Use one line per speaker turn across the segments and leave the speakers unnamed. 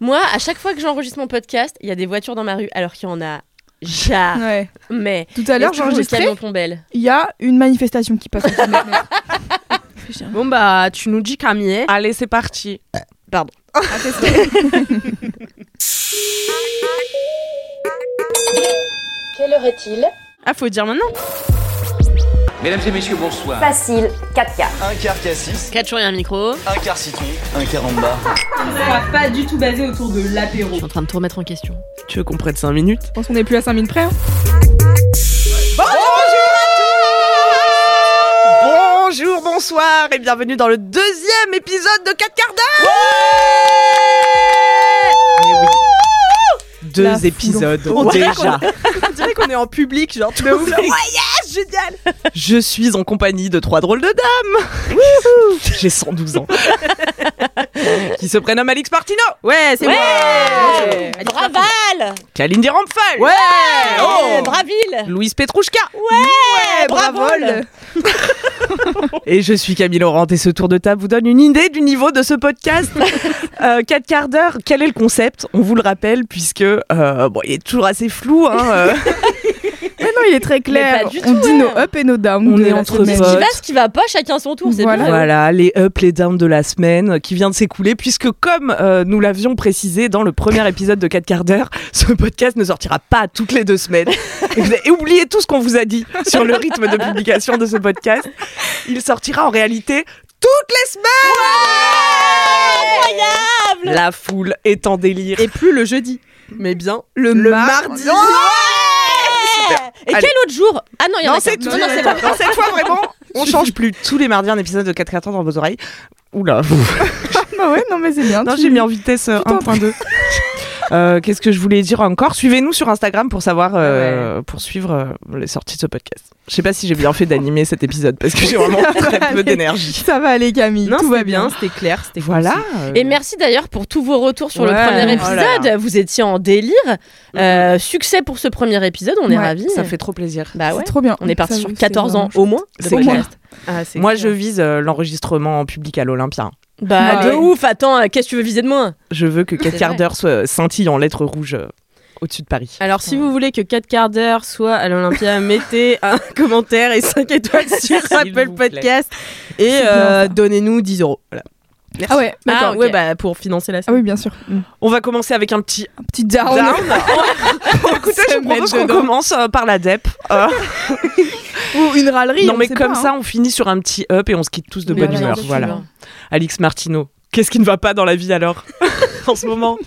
Moi, à chaque fois que j'enregistre mon podcast, il y a des voitures dans ma rue, alors qu'il y en a jamais.
Ouais. Tout à l'heure, j'ai enregistré. Il y a une manifestation qui passe.
Bon bah, tu nous dis Camille.
Allez, c'est parti.
Pardon.
Tester.
Quelle heure est-il?
Ah, faut dire maintenant.
Mesdames et messieurs, bonsoir.
Facile, 4 quarts.
Un quart cassis,
4 jours et un micro.
un quart citron, un quart en bas.
pas du tout basé autour de l'apéro.
Je suis en train de tout remettre en question.
Tu veux qu'on prenne 5 minutes
Je pense qu'on est plus à 5 minutes près. hein.
Bonjour, bonsoir et bienvenue dans le deuxième épisode de 4 quarts d'heure Eh oui. Deux
La
épisodes
On dirait
déjà.
On dirait qu'on est en public, genre tout le monde. Ouais, génial.
Je suis en compagnie de trois drôles de dames. J'ai 112 ans. Qui se prénomme Alix Martino.
Ouais, c'est
Ouais
moi.
Braval
Kalindi Rampfal.
Ouais.
Oh Braville
Louise Petrouchka.
Ouais, bravo.
Et je suis Camille Laurent et ce tour de table vous donne une idée du niveau de ce podcast. euh, 4 quarts d'heure, quel est le concept? On vous le rappelle puisque euh, bon, il est toujours assez flou. Hein, euh.
Non, il est très clair.
pas du
On dit
ouais.
nos up et nos down.
On est entre potes.
Ce qui va, ce qui va pas, chacun son tour, c'est
Voilà.
Voilà, les ups, les downs de la semaine qui vient de s'écouler, puisque comme euh, nous l'avions précisé dans le premier épisode de 4 quarts d'heure, ce podcast ne sortira pas toutes les deux semaines. Et vous avez oublié tout ce qu'on vous a dit sur le rythme de publication de ce podcast. Il sortira en réalité toutes les semaines Incroyable La foule est en délire.
Et plus le jeudi, mais bien
Le,
le
mar-
mardi.
Et
Allez.
quel autre jour Ah non, il y en
Non,
a
c'est
qu'un.
tout.
Non, non, c'est pas
Non, cette fois vraiment, on change plus tous les mardis un épisode de 4 quarts d'heure dans vos oreilles. Oula.
Bah ouais, non, mais c'est bien.
Non,
tu-
j'ai mis en vitesse euh, 1.2. Euh, Qu'est-ce que je voulais dire encore? Suivez-nous sur Instagram pour savoir, euh, pour suivre euh, les sorties de ce podcast. Je sais pas si j'ai bien fait d'animer cet épisode parce que j'ai vraiment très peu d'énergie.
Ça va aller, Camille.
Non,
tout va bien.
bien, c'était clair, c'était
Voilà.
Et merci d'ailleurs pour tous vos retours sur le premier
oh là
épisode. Vous étiez en délire. Euh, succès pour ce premier épisode, on est ravis.
Ça fait trop plaisir.
Bah ouais.
C'est trop bien.
On est parti sur
c'est
14 ans au moins. de
C'est
podcast.
clair.
Ah,
Moi,
clair.
je vise euh, l'enregistrement en public à l'Olympia.
Bah
Bah
de
ouais.
ouf, attends, euh, qu'est-ce que tu veux viser de moi?
Je veux que 4
C'est
quarts d'heure soit scintille en lettres rouges euh, au-dessus de Paris.
Alors, si vous voulez que 4 quarts d'heure soit à l'Olympia, mettez un commentaire et 5 étoiles sur Apple. Podcast et euh, donnez-nous 10 euros. Voilà.
Ah ouais, d'accord.
Ah, ouais, bah pour financer la
Ah
scène.
oui, bien sûr. Mm.
On va commencer avec un petit
Un petit down.
down. Écoutez, je propose qu'on commence euh, par la DEP. Euh,
Ou une râlerie.
non,
on
mais comme
pas,
ça,
hein.
on finit sur un petit up et on se quitte tous de bonne humeur. Voilà. Alix Martino, qu'est-ce qui ne va pas dans la vie alors? En ce moment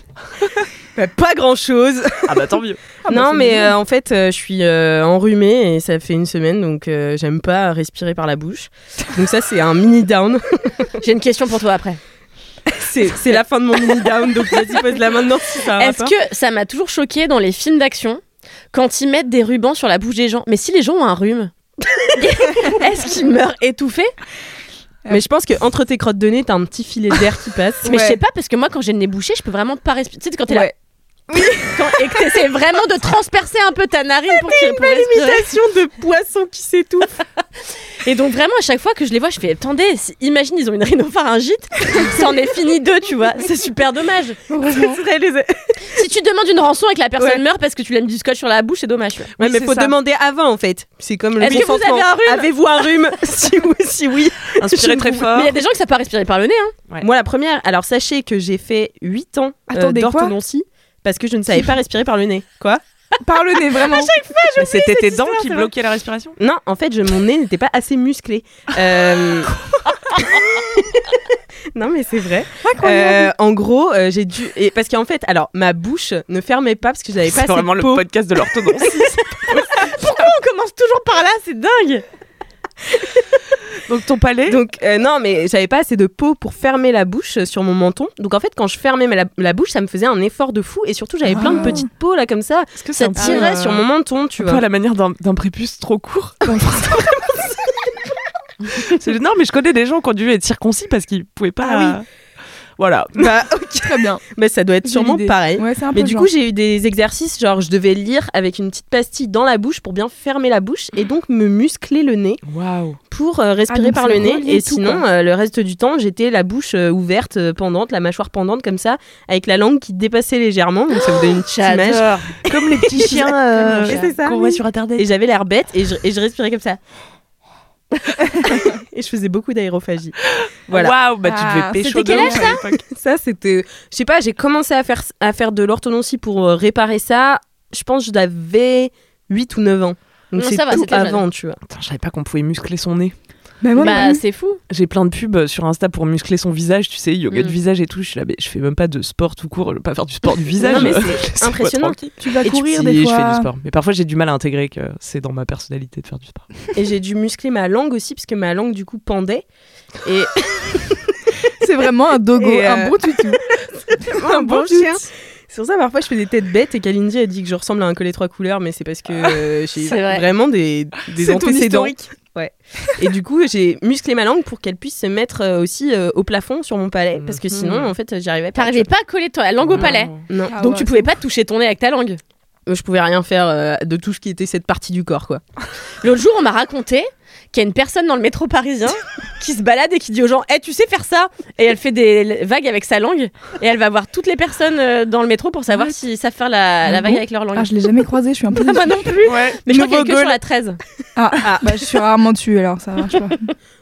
Bah, pas grand chose.
Ah bah tant mieux.
Ah bah,
non, mais euh, en fait, euh, je suis euh, enrhumée et ça fait une semaine donc euh, j'aime pas respirer par la bouche. Donc, ça, c'est un mini down.
J'ai une question pour toi après.
c'est la fin de mon mini down donc vas-y, pose la maintenant si ça a
Est-ce que ça m'a toujours choqué dans les films d'action quand ils mettent des rubans sur la bouche des gens? Mais si les gens ont un rhume, est-ce qu'ils meurent étouffés?
Mais je pense que entre tes crottes de nez, t'as un petit filet d'air qui passe.
Mais je sais pas parce que moi quand j'ai le nez bouché, je peux vraiment pas respirer. Tu sais quand t'es là Quand, et que t'essaies vraiment de transpercer un peu ta narine pour qu'il pour respirer.
Imitation de poisson qui s'étouffe.
Et donc vraiment à chaque fois que je les vois, je fais attendez, si- imagine ils ont une rhinopharyngite, c'en est fini deux, tu vois. C'est super dommage. Si tu demandes une rançon et que la personne
Ouais.
meurt parce que tu l'as mis du scotch sur la bouche, c'est dommage. tu.
Ouais,
Oui,
mais
c'est
faut
ça.
demander avant en fait. C'est comme le
Est-ce que vous avez un rhume
Avez-vous un rhume si, oui, si oui.
Inspirez très fort.
Mais il y a des gens qui savent pas respirer par le nez. Hein.
Ouais.
Moi, la première, alors sachez que j'ai fait 8 ans euh, d'orthodontie parce que je ne savais pas respirer par le nez. Quoi?
Par le nez, vraiment.
Mais C'était tes dents qui
c'est
bloquaient la respiration?
Non, en fait, je, mon nez n'était pas assez musclé. Euh, non, mais c'est vrai. Euh, en gros, euh, j'ai dû. Et parce qu'en fait, alors, ma bouche ne fermait pas parce que j'avais pas
C'est
assez
vraiment
de
le podcast de l'orthodontie.
On commence toujours par là, c'est dingue.
Donc ton palais?
Donc euh, non, mais j'avais pas assez de peau pour fermer la bouche sur mon menton. Donc en fait, quand je fermais ma- la, la bouche, ça me faisait un effort de fou. Et surtout, j'avais plein de
Ah.
petites peaux là comme ça.
Que
Ça tirait
euh,
sur mon menton, tu vois.
à la manière d'un prépuce trop court? Non, mais je connais des gens qui ont dû être circoncis parce qu'ils pouvaient pas.
Ah
Voilà.
Bah,
Très bien.
mais ça doit être sûrement pareil.
Ouais,
Mais du
genre.
coup, j'ai eu des exercices, genre je devais lire avec une petite pastille dans la bouche pour bien fermer la bouche et donc me muscler le nez
Waouh.
pour euh, respirer
donc
par le nez. Et
tout,
sinon, euh, le reste du temps, j'étais la bouche euh, ouverte, euh, pendante, la mâchoire pendante comme ça, avec la langue qui dépassait légèrement. Donc ça vous donne une petite image.
Comme les petits chiens euh,
Et c'est ça,
qu'on
oui.
voit sur internet.
Et j'avais l'air bête et je, et je respirais comme ça. et je faisais beaucoup d'aérophagie. Voilà.
Waouh, bah tu
Ah,
devais pécho
c'était
de
quel âge,
l'époque.
Ça, c'était. Je sais pas, j'ai commencé à faire, à faire de l'orthodontie pour euh, réparer ça. Je pense que j'avais 8 ou 9 ans. Donc
Non,
c'est
ça va,
tout
jeune.
avant, tu vois.
Attends, je savais pas qu'on pouvait muscler son nez.
Bah,
plus.
c'est fou.
J'ai plein de pubs sur Insta pour muscler son visage, tu sais, yoga
Mm.
de visage et tout. Je suis là, mais je fais même pas de sport tout court, je veux pas faire du sport du visage.
Non, mais c'est impressionnant.
tu vas
Et tu-
courir
Si,
des
je
fois.
fais du sport. Mais parfois, j'ai du mal à intégrer que c'est dans ma personnalité de faire du sport.
Et j'ai dû muscler ma langue aussi, parce que ma langue, du coup, pendait. Et
C'est vraiment un dogo,
Et, euh,
un bon tutu.
un bon chien. C'est pour ça, parfois, je fais des têtes bêtes et Kalindi a dit que je ressemble à un collet trois couleurs, mais c'est parce que euh, j'ai
C'est vrai.
vraiment des, des antécédents. Ouais. Et du coup, j'ai musclé ma langue pour qu'elle puisse se mettre euh, aussi euh, au plafond sur mon palais, parce que
Mhm.
sinon, en fait, j'y arrivais pas.
T'arrivais pas à coller la langue au palais.
Non.
Ah
Donc
ouais,
tu pouvais pas toucher ton nez avec ta langue.
Euh, Je pouvais rien faire euh, de tout ce qui était cette partie du corps, quoi.
L'autre jour, on m'a raconté qu'il y a une personne dans le métro parisien qui se balade et qui dit aux gens Eh, tu sais faire ça? Et elle fait des vagues avec sa langue et elle va voir toutes les personnes euh, dans le métro pour savoir
Ouais.
s'ils savent faire la, la
Ah
vague
bon?
avec leur langue.
Ah, je l'ai jamais croisé, je suis un peu.
Moi non plus.
Ouais.
Mais je crois qu'il y a
Nouveau
que sur la 13.
Ah, bah, je suis rarement dessus alors, ça marche pas.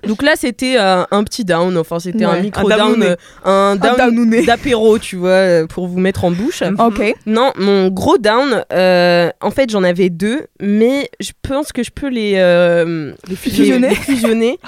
Donc là, c'était euh, un petit down, enfin, c'était un
Ouais.
micro
Un
down, euh, un down d'apéro, tu vois, euh, pour vous mettre en bouche.
Ok.
Non, mon gros down, euh, en fait, j'en avais deux, mais je pense que je peux les, euh, les
fusionner.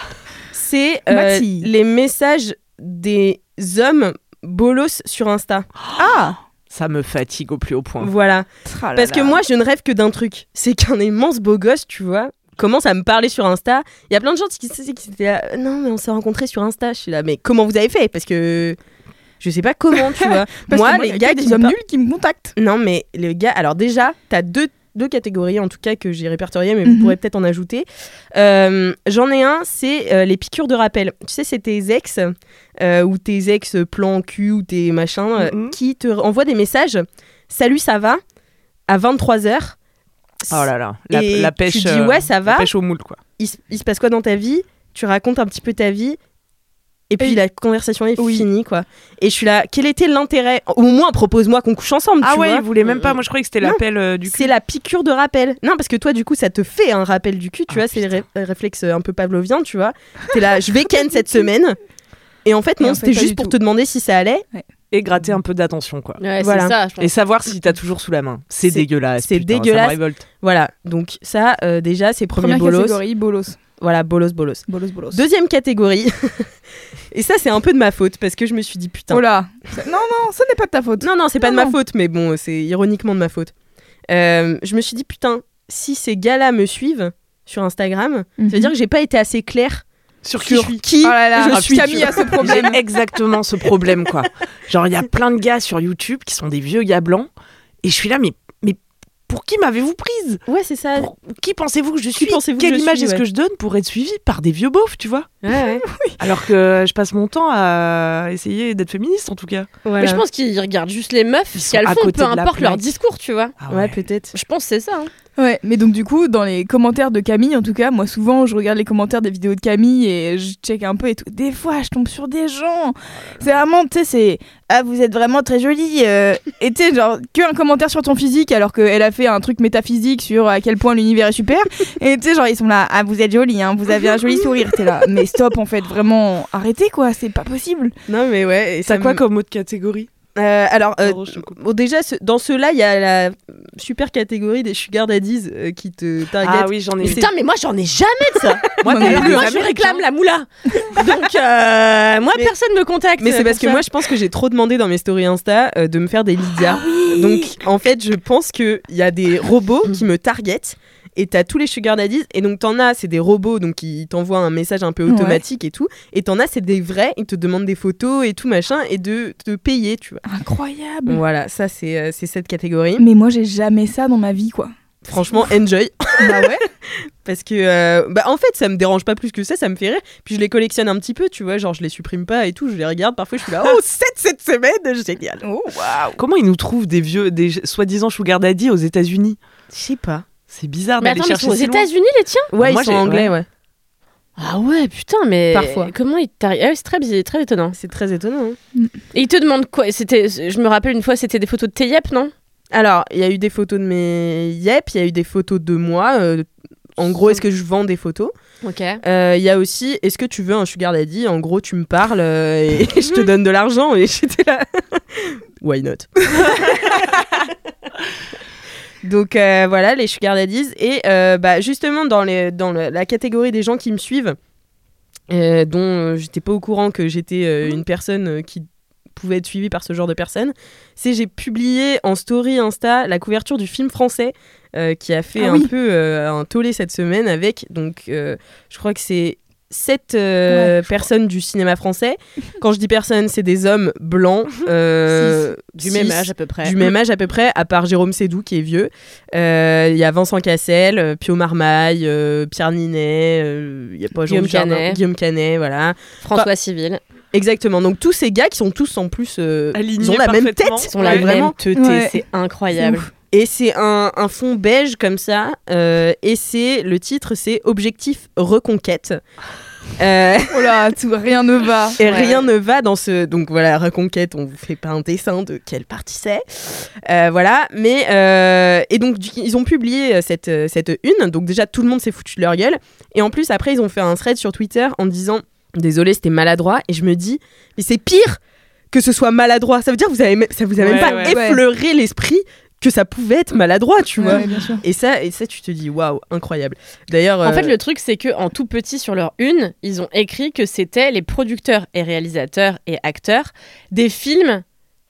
C'est euh, les messages des hommes bolos sur Insta.
Ah
Ça me fatigue au plus haut point.
Voilà.
Là
Parce que moi, je ne rêve que d'un truc. C'est qu'un immense beau gosse, tu vois, commence à me parler sur Insta. Il y a plein de gens qui, qui qui étaient là, non, mais on s'est rencontrés sur Insta. Je suis là, mais comment vous avez fait? Parce que je sais pas comment, tu vois.
Parce
moi,
que moi,
les
y a
gars qui
des
me
hommes nuls qui me contactent.
Non, mais les gars, alors déjà, t'as deux, deux catégories en tout cas que j'ai répertoriées, mais
Mhm.
vous pourrez peut-être en ajouter. Euh, J'en ai un, c'est euh, les piqûres de rappel. Tu sais, c'est tes ex euh, ou tes ex plan cul ou tes machins euh,
Mhm.
qui te envoient des messages. Salut, ça va? À 23h.
Oh là là, la,
Et
la pêche.
tu dis, ouais, ça va.
La pêche au moule, quoi.
Il se passe quoi dans ta vie? Tu racontes un petit peu ta vie. Et puis
Et-
la conversation est
Oui.
finie, quoi. Et je suis là, quel était l'intérêt? Au moins, propose-moi qu'on couche ensemble,
Ah
tu
ouais,
vois.
il voulait même pas. Moi, je croyais que c'était l'appel euh, du cul.
C'est la piqûre de rappel. Non, parce que toi, du coup, ça te fait un rappel du cul, tu
Ah,
vois, c'est le ré- réflexe un peu pavlovien, tu vois. T'es là, je vais ken cette semaine. Et en fait, non,
en fait,
c'était juste pour
tout.
te demander si ça allait.
Et gratter un peu d'attention, quoi.
Ouais,
Voilà.
c'est ça, je pense.
Et savoir si t'as toujours sous la main. C'est
C'est-
dégueulasse.
c'est
ça
dégueulasse.
révolte.
Voilà, donc ça, euh, déjà, c'est premier
Première
bolos.
catégorie, bolos.
Voilà, bolos, bolos.
Bolos, bolos.
Deuxième catégorie. Et ça, c'est un peu de ma faute, parce que je me suis dit, putain.
Oh là Non, non, ce n'est pas de ta faute.
Non, non, c'est pas
Non,
de ma faute, mais bon, c'est ironiquement de ma faute. Euh, je me suis dit, putain, si ces gars-là me suivent sur Instagram, ça veut dire que j'ai pas été assez claire
Sur
sur qui?
Oh là là,
je
ah,
suis.
Camille a ce problème.
J'ai exactement ce problème, quoi. Genre, il y a plein de gars sur YouTube qui sont des vieux gars blancs. Et je suis là, mais pour qui m'avez-vous prise
Ouais, c'est ça.
Pour qui pensez-vous que je suis
que
Quelle
je
image est-ce
ouais.
que je donne pour être suivie par des vieux beaufs, tu vois
Ouais, ouais.
Alors que je passe mon temps à essayer d'être féministe, en tout cas.
Voilà.
Mais je pense qu'ils regardent juste les meufs, ce qu'elles
à
font, peu importe leur discours, tu vois.
Ah
Ouais, peut-être.
Je pense que c'est ça. hein.
Ouais, mais donc du coup, dans les commentaires de Camille, en tout cas, moi souvent, je regarde les commentaires des vidéos de Camille et je check un peu et tout. Des fois, je tombe sur des gens. C'est vraiment, tu sais, c'est ah vous êtes vraiment très jolie. euh, et tu sais, genre que un commentaire sur ton physique alors qu'elle a fait un truc métaphysique sur à quel point l'univers est super. Et tu sais, genre ils sont là, ah vous êtes jolie, hein, vous avez un joli sourire. T'es là, mais stop en fait, vraiment, arrêtez quoi, c'est pas possible.
Non, mais ouais. et
T'as
ça
quoi
me-
comme autre catégorie?
Euh, Alors, euh,
Pardon,
bon, déjà, ce- dans ceux-là, il y a la super catégorie des sugar daddies euh, qui te targetent.
Ah oui, j'en ai.
Putain, mais moi j'en ai jamais de ça.
Moi,
Moi
Moi je réclame la moula. Donc euh, moi
Mais-
personne me contacte.
Mais c'est parce que moi, je pense que j'ai trop demandé dans mes stories Insta euh, de me faire des Lydia. Donc, en fait, je pense qu'il y a des robots qui me targetent Et t'as tous les sugar daddies. Et donc, t'en as, c'est des robots, donc ils t'envoient un message un peu
Ouais.
automatique et tout. Et t'en as, c'est des vrais, ils te demandent des photos et tout machin, et de te payer, tu vois.
Incroyable.
Voilà, ça, c'est euh, c'est cette catégorie.
Mais moi, j'ai jamais ça dans ma vie, quoi.
Franchement, enjoy.
bah ouais.
Parce que, euh, bah, en fait, ça me dérange pas plus que ça, ça me fait rire. Puis je les collectionne un petit peu, tu vois, genre je les supprime pas et tout, je les regarde. Parfois, je suis là, oh, 7 cette semaine, génial.
Oh, waouh.
Comment ils nous trouvent des vieux, des soi-disant sugar daddy aux États-Unis?
Je sais pas.
C'est bizarre
Mais
d'aller
attends, mais ils
chercher
sont aux. États-Unis les tiens
Ouais,
Moi,
ils sont anglais, ouais.
Ah ouais, putain, mais
Parfois.
comment ils t'arrivent Ah oui, c'est très bizarre, très étonnant.
C'est très étonnant. hein.
Et ils te demandent quoi? C'était, je me rappelle une fois, c'était des photos de tes yep, non?
Alors, il y a eu des photos de mes yep, il y a eu des photos de moi. euh, en gros, est-ce que je vends des photos?
Ok.
Euh, Il y a aussi, est-ce que tu veux un sugar daddy? En gros, tu me parles euh, et je te donne de l'argent. Et j'étais là, why not? Donc euh, voilà, les sugar daddies. Et euh, bah, justement, dans, les, dans le- la catégorie des gens qui me suivent, euh, dont euh, j'étais pas au courant que j'étais euh, une personne qui pouvait être suivie par ce genre de personnes, c'est j'ai publié en story Insta la couverture du film français qui a fait
Ah
un
oui.
peu un tollé cette semaine avec, donc je crois que c'est sept euh,
Ouais,
personnes du cinéma français. Quand je dis personnes, c'est des hommes blancs. euh,
Du
six-
même âge à peu près.
du même âge à peu près, à part Jérôme Sédou qui est vieux. Euh, Il y a Vincent Cassel, euh, Pio Marmaille, euh, Pierre Ninet, euh, il y a pas Jean
Guillaume Canet.
Guillaume Canet, voilà.
François Civil.
Exactement. Donc tous ces gars qui sont tous en plus, euh,
Alignés
ils ont la même tête.
Ils ont la
Ouais,
même
Ouais.
c'est incroyable.
Et c'est un, un fond beige comme ça. euh, et c'est le titre, c'est Objectif Reconquête. Euh,
Oh là, tout, rien ne va.
Et
Ouais.
rien ne va dans ce. Donc voilà, Reconquête, on vous fait pas un dessin de quelle partie c'est. Euh, voilà, mais. euh, Et donc, ils ont publié cette, cette une. Donc, déjà, tout le monde s'est foutu de leur gueule. Et en plus, après, ils ont fait un thread sur Twitter en disant Désolé, c'était maladroit. Et je me dis Mais c'est pire que ce soit maladroit. Ça veut dire que vous avez, ça vous a même pas
ouais.
effleuré l'esprit que ça pouvait être maladroit, tu vois.
ouais.
Et ça, et ça, tu te dis Waouh, incroyable. D'ailleurs.
En
euh,
fait, le truc, c'est que en tout petit sur leur une, ils ont écrit que c'était les producteurs et réalisateurs et acteurs des films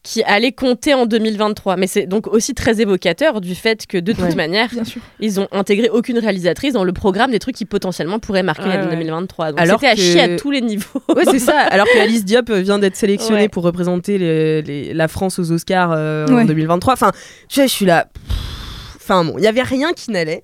qui allaient compter en 2023. Mais c'est donc aussi très évocateur du fait que de toute
Ouais.
manière, ils ont intégré aucune réalisatrice dans le programme des trucs qui potentiellement pourraient marquer
Ouais,
l'année
ouais.
2023. Donc
Alors
c'était à
que-
chier à tous les niveaux.
Ouais, c'est ça. Alors que Alice Diop vient d'être sélectionnée
Ouais.
pour représenter les- les- la France aux Oscars euh, en
Ouais.
2023. Enfin, tu sais, je suis là. Enfin bon, il y avait rien qui n'allait.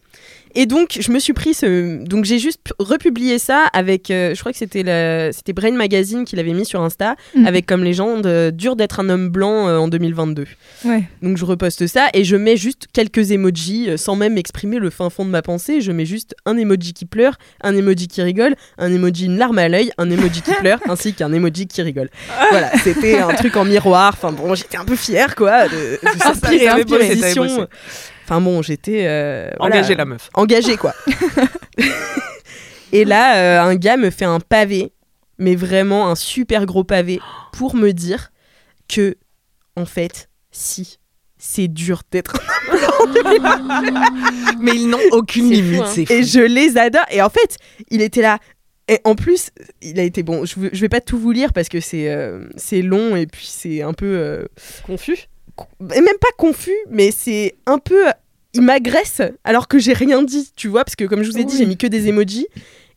Et donc, je me suis pris ce. Donc, j'ai juste pu- republié ça avec. euh, je crois que c'était la- c'était Brain Magazine qui l'avait mis sur Insta,
Mhm.
avec comme légende euh, Dur d'être un homme blanc euh, en 2022.
Ouais.
Donc, je reposte ça et je mets juste quelques emojis sans même exprimer le fin fond de ma pensée. Je mets juste un emoji qui pleure, un emoji qui rigole, un emoji une larme à l'œil, un emoji qui pleure, ainsi qu'un emoji qui rigole. Voilà, c'était un truc en miroir. Enfin bon, j'étais un peu fière, quoi, de, de s'inspirer
T'avais
un peu Enfin bon, j'étais euh, voilà,
Engager la meuf.
engagée, quoi. Et là, euh, un gars me fait un pavé, mais vraiment un super gros pavé, pour me dire que, en fait, si, c'est dur d'être
Mais ils n'ont aucune
C'est fou,
limite,
hein.
c'est fou.
et je les adore. Et en fait, il était là. Et en plus, il a été bon. Je, veux- je vais pas tout vous lire parce que c'est euh, c'est long et puis c'est un peu. euh,
Confus.
Et même pas confus, mais c'est un peu. Il m'agresse alors que j'ai rien dit, tu vois, parce que comme je vous ai dit, j'ai mis que des emojis.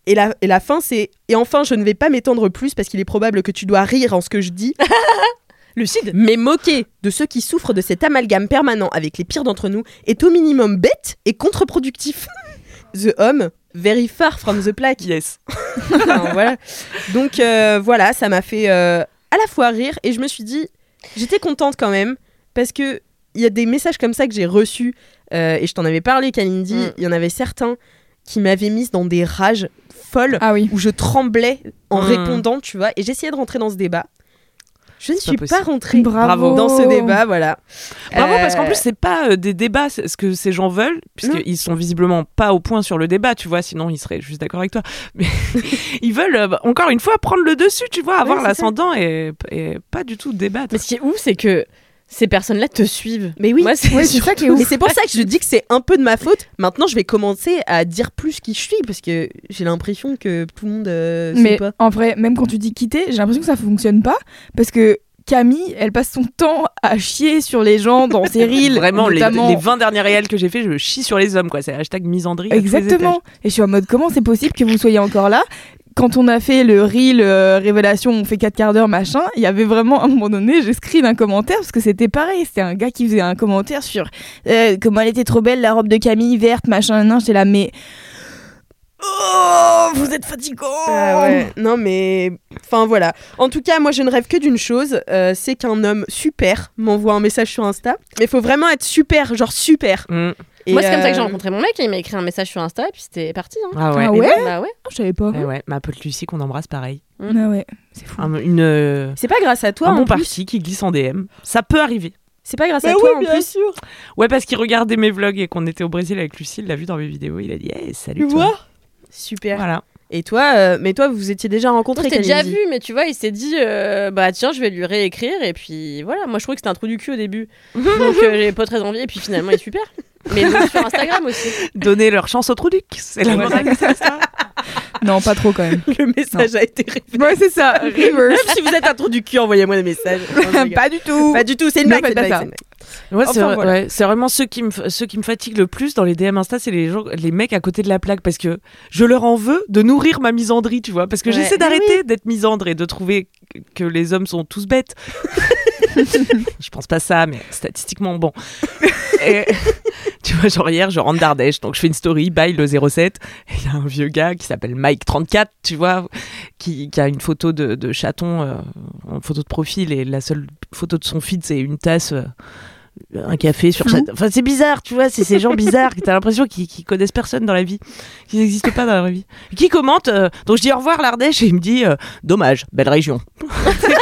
Et la, et la fin, c'est. Et enfin, je ne vais pas m'étendre plus parce qu'il est probable que tu dois rire en ce que je dis.
Lucide.
Mais moquer de ceux qui souffrent de cet amalgame permanent avec les pires d'entre nous est au minimum bête et contre-productif. the homme, very far from the plaque.
Yes.
Voilà. Donc euh, voilà, ça m'a fait euh, à la fois rire et je me suis dit, j'étais contente quand même parce que il y a des messages comme ça que j'ai reçus euh, et je t'en avais parlé, Kalindi.
Mm.
Il y en avait certains qui m'avaient mise dans des rages folles
Ah oui.
où je tremblais en
Mm.
répondant, tu vois, et j'essayais de rentrer dans ce débat. Je ne suis
pas
rentrée
Bravo.
dans ce débat, voilà.
Bravo, parce qu'en
Euh,
plus, c'est pas euh, des débats, ce que ces gens veulent, puisqu'ils sont visiblement pas au point sur le débat, tu vois, sinon ils seraient juste d'accord avec toi. Mais ils veulent, euh, encore une fois, prendre le dessus, tu vois, avoir
Ouais,
l'ascendant et, et pas du tout débattre.
Mais ce qui est ouf, c'est que ces personnes-là te suivent.
Mais oui.
C'est
Ouais, ça qui est
Mais
ouf.
c'est pour ça que je dis que c'est un peu de ma faute. Maintenant, je vais commencer à dire plus qui je suis parce que j'ai l'impression que tout le monde euh, sait
Mais
pas.
en vrai, même quand tu dis quitter, j'ai l'impression que ça fonctionne pas parce que Camille, elle passe son temps à chier sur les gens dans ses reels.
Vraiment, les,
notamment-
les 20 derniers réels que j'ai fait, je chie sur les hommes, quoi. C'est hashtag misandrie.
Exactement. Et je suis en mode comment c'est possible que vous soyez encore là? Quand on a fait le reel euh, révélation, on fait 4 quarts d'heure machin, il y avait vraiment à un moment donné, j'ai screen un commentaire parce que c'était pareil, c'était un gars qui faisait un commentaire sur euh, comment elle était trop belle la robe de Camille verte machin, non, j'étais là mais oh vous êtes fatigant.
Ah ouais, non mais enfin voilà. En tout cas, moi je ne rêve que d'une chose, euh, c'est qu'un homme super m'envoie un message sur Insta. Mais il faut vraiment être super, genre super.
Mm.
Et,
Moi, c'est comme ça que j'ai
euh,
rencontré mon mec il m'a écrit un message sur Insta et puis c'était parti. hein.
Ah ouais.
Ah ouais
Bah ouais.
Je savais pas.
Eh ouais, ma pote Lucie qu'on embrasse pareil.
Ah ouais, c'est fou.
Un, une, euh,
C'est pas grâce à toi
un
en
bon
plus.
parti qui glisse en DM. Ça peut arriver.
C'est pas grâce
Bah
à
oui,
toi en
bien
plus.
sûr.
Ouais, parce qu'il regardait mes vlogs et qu'on était au Brésil avec Lucie, il l'a vu dans mes vidéos. Il a dit hey, salut.
Tu
toi.
vois? Super.
Voilà.
Et toi, euh, mais toi, vous vous étiez déjà
On
rencontrés
s'était déjà vu, mais tu vois, il s'est dit, euh, bah tiens, je vais lui réécrire. Et puis voilà, moi je trouvais que c'était un trou du cul au début. Donc euh, j'avais pas très envie. Et puis finalement, il est super. Mais donc, sur Instagram aussi.
Donner leur chance au trou duc. C'est la morale histoire.
Non, pas trop quand même.
Le message a été révélé.
Ouais, c'est ça. Reverse.
Même si vous êtes un trou du cul, envoyez-moi des messages. Rigole.
pas du tout.
Pas du tout, c'est une
Ne
blague.
Ouais,
Enfin,
vrai-
voilà.
ouais, c'est vraiment ceux qui, me, ceux qui me fatiguent le plus dans les DM Insta, c'est les, gens, les mecs à côté de la plaque parce que je leur en veux de nourrir ma misandrie, tu vois. Parce que
Ouais.
j'essaie d'arrêter d'être misandre et de trouver que les hommes sont tous bêtes. je pense pas ça, mais statistiquement, bon. Et, tu vois, genre hier, je rentre d'Ardèche, donc je fais une story, bye le 07, et il y a un vieux gars qui s'appelle Mike34, tu vois, qui, qui a une photo de, de chaton euh, en photo de profil, et la seule photo de son feed, c'est une tasse. euh, un café sur
Flou.
chaton. Enfin, c'est bizarre, tu vois, c'est ces gens bizarres que t'as l'impression qu'ils qu'ils connaissent personne dans la vie, qu'ils n'existent pas dans la vraie vie. Qui commentent, euh, donc je dis au revoir l'Ardèche et il me dit euh, dommage, belle région.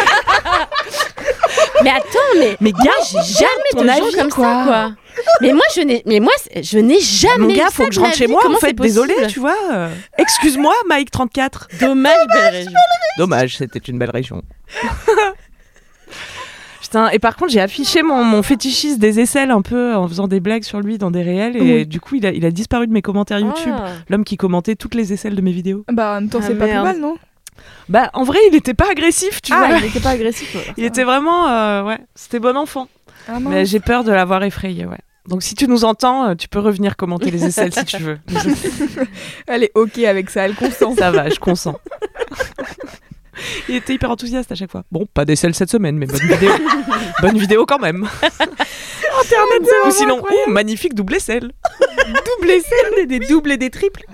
Mais attends, mais
Mais gars,
j'ai jamais
ton
de gens
avis,
comme
quoi.
ça, quoi. Mais moi, je n'ai, mais moi, je n'ai jamais.
Mon
eu
gars,
ça
faut que je rentre chez
vie.
moi.
Comment
En fait, désolé, tu vois. Excuse-moi, Mike34.
Dommage, belle région.
Dommage, c'était une belle région. Putain, et par contre, j'ai affiché mon, mon fétichisme des aisselles un peu en faisant des blagues sur lui dans des réels. Et
Oui.
du coup, il a, il a disparu de mes commentaires YouTube.
Ah.
L'homme qui commentait toutes les aisselles de mes vidéos.
Bah, en même temps,
Ah,
c'est pas plus mal, non?
Bah, en vrai, il était pas agressif, tu
Ah,
vois.
il était pas agressif. alors,
Il était vraiment. euh, ouais, c'était bon enfant.
Ah.
Mais j'ai peur de l'avoir effrayé, ouais. Donc si tu nous entends, euh, tu peux revenir commenter les aisselles si tu veux.
Elle est ok avec ça, elle consent.
Ça va, je consens. Il était hyper enthousiaste à chaque fois. Bon, pas d'aisselles cette semaine, mais bonne vidéo. bonne vidéo quand même.
Internet,
Ou sinon, oh, magnifique double aisselle.
double aisselle.
Des doubles et des triples.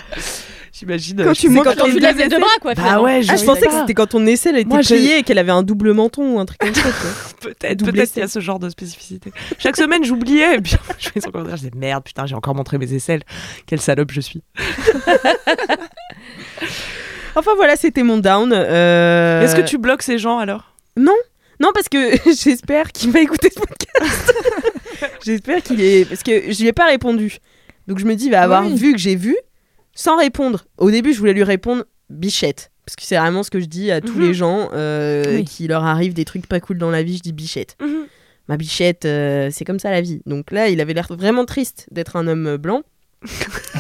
J'imagine.
Quand
euh,
tu
Quand
les
tu lèves les deux bras, quoi.
Bah
finalement.
ouais, je
Ah, pensais que c'était quand ton aisselle était pliée et qu'elle avait un double menton ou un truc comme ça.
Peut-être, peut-être qu'il y a ce genre de spécificité. Chaque semaine, j'oubliais, et puis je fais son commentaire, je disais merde, putain, j'ai encore montré mes aisselles. Quelle salope je suis.
Enfin voilà, c'était mon down. euh,
Est-ce que tu bloques ces gens alors?
Non, parce que j'espère qu'il va écouter ce podcast. j'espère qu'il est. Parce que je lui ai pas répondu. Donc je me dis, il va avoir
Oui.
vu que j'ai vu sans répondre. Au début, je voulais lui répondre bichette. Parce que c'est vraiment ce que je dis à tous
Mhm.
les gens euh,
Oui.
qui leur arrivent des trucs pas cool dans la vie. Je dis bichette. Ma bichette, euh, c'est comme ça la vie. Donc là, il avait l'air vraiment triste d'être un homme blanc.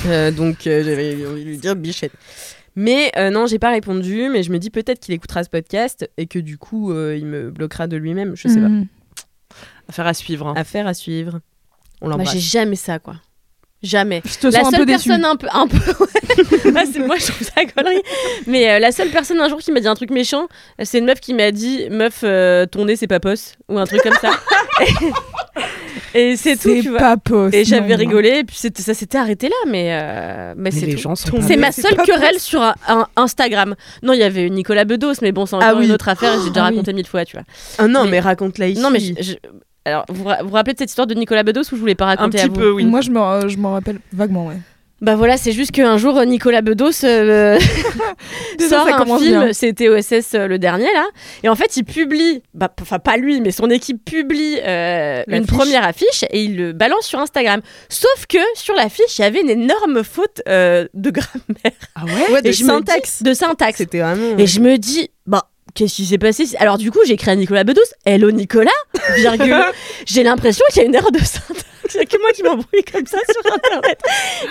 Euh, donc euh, j'avais envie de lui dire bichette. Mais euh, non, j'ai pas répondu, mais je me dis peut-être qu'il écoutera ce podcast et que du coup, euh, il me bloquera de lui-même. Je sais
Mhm.
Affaire à suivre. hein.
pas. Affaire à suivre. On
Bah,
l'embrasse.
j'ai jamais ça, quoi. Jamais.
Je te
la
sens un
seule
peu
personne un peu, un peu. Ouais, c'est moi je trouve ça connerie mais euh, la seule personne un jour qui m'a dit un truc méchant c'est une meuf qui m'a dit meuf euh, ton nez c'est pas poste ou un truc comme ça et, et c'est tout
C'est pas poste.
et j'avais
non.
rigolé et puis c'était- ça s'était arrêté là mais euh, mais
Mais
c'est
les
tout.
gens sont
Ton
pas-
c'est ma seule querelle sur un, un Instagram. Non, il y avait Nicolas Bedos, mais bon, c'est encore
Ah oui.
une autre affaire et j'ai déjà
Ah oui.
raconté mille fois, tu vois.
Ah non, mais,
Mais-
raconte-la ici.
Non, mais je- je- alors, vous vous rappelez de cette histoire de Nicolas Bedos ou je voulais pas
Un
raconter à
petit
vous
peu, oui.
Moi, je m'en je m'en rappelle vaguement, ouais.
Bah voilà, c'est juste qu'un jour, Nicolas Bedos euh,
Déjà,
sort
ça
un
commence
film,
bien.
TOSS euh, le dernier là, et en fait il publie, bah, p- enfin pas lui, mais son équipe publie euh, une
L'affiche.
première affiche et il le balance sur Instagram. Sauf que sur l'affiche, il y avait une énorme faute euh, de grammaire,
Ah ouais?
Ouais, de
je me
syntaxe.
dis- de syntaxe.
C'était vraiment.
Et je me dis, bah, qu'est-ce qui s'est passé Alors, du coup, j'ai écrit à Nicolas Bedos, Hello Nicolas, virgule. j'ai l'impression qu'il y a une erreur de syntaxe. A que moi qui m'embrouille comme ça sur Internet.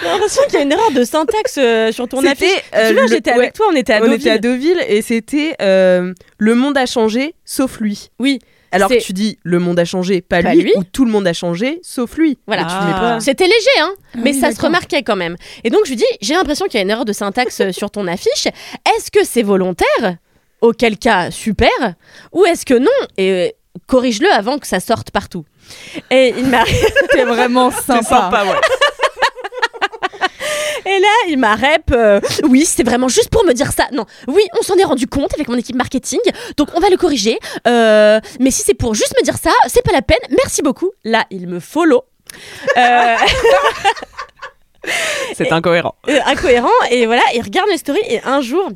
J'ai l'impression qu'il y a une erreur de syntaxe euh, sur ton affiche.
C'était.
Tu
euh,
vois,
le-
j'étais
ouais,
avec toi, on était à
on
Deauville.
était à Deauville et c'était euh, Le monde a changé, sauf lui.
Oui,
Alors que
C'est-
tu dis le monde a changé, pas,
Pas
lui,
lui.
ou tout le monde a changé, sauf lui.
Voilà. C'était léger, hein,
Ah
mais
oui,
ça se remarquait quand même. Et donc je lui dis, j'ai l'impression qu'il y a une erreur de syntaxe euh, sur ton affiche. Est-ce que c'est volontaire Auquel cas, super. Ou est-ce que non Et euh, corrige-le avant que ça sorte partout. Et il m'a
T'es vraiment sympa.
sympa, ouais.
Et là, il m'a rep. euh, oui, c'était vraiment juste pour me dire ça. Non, oui, on s'en est rendu compte avec mon équipe marketing, donc on va le corriger. Euh, mais si c'est pour juste me dire ça, c'est pas la peine. Merci beaucoup. Là, il me follow. Euh,
C'est incohérent.
incohérent. Et voilà, il regarde mes stories et un jour.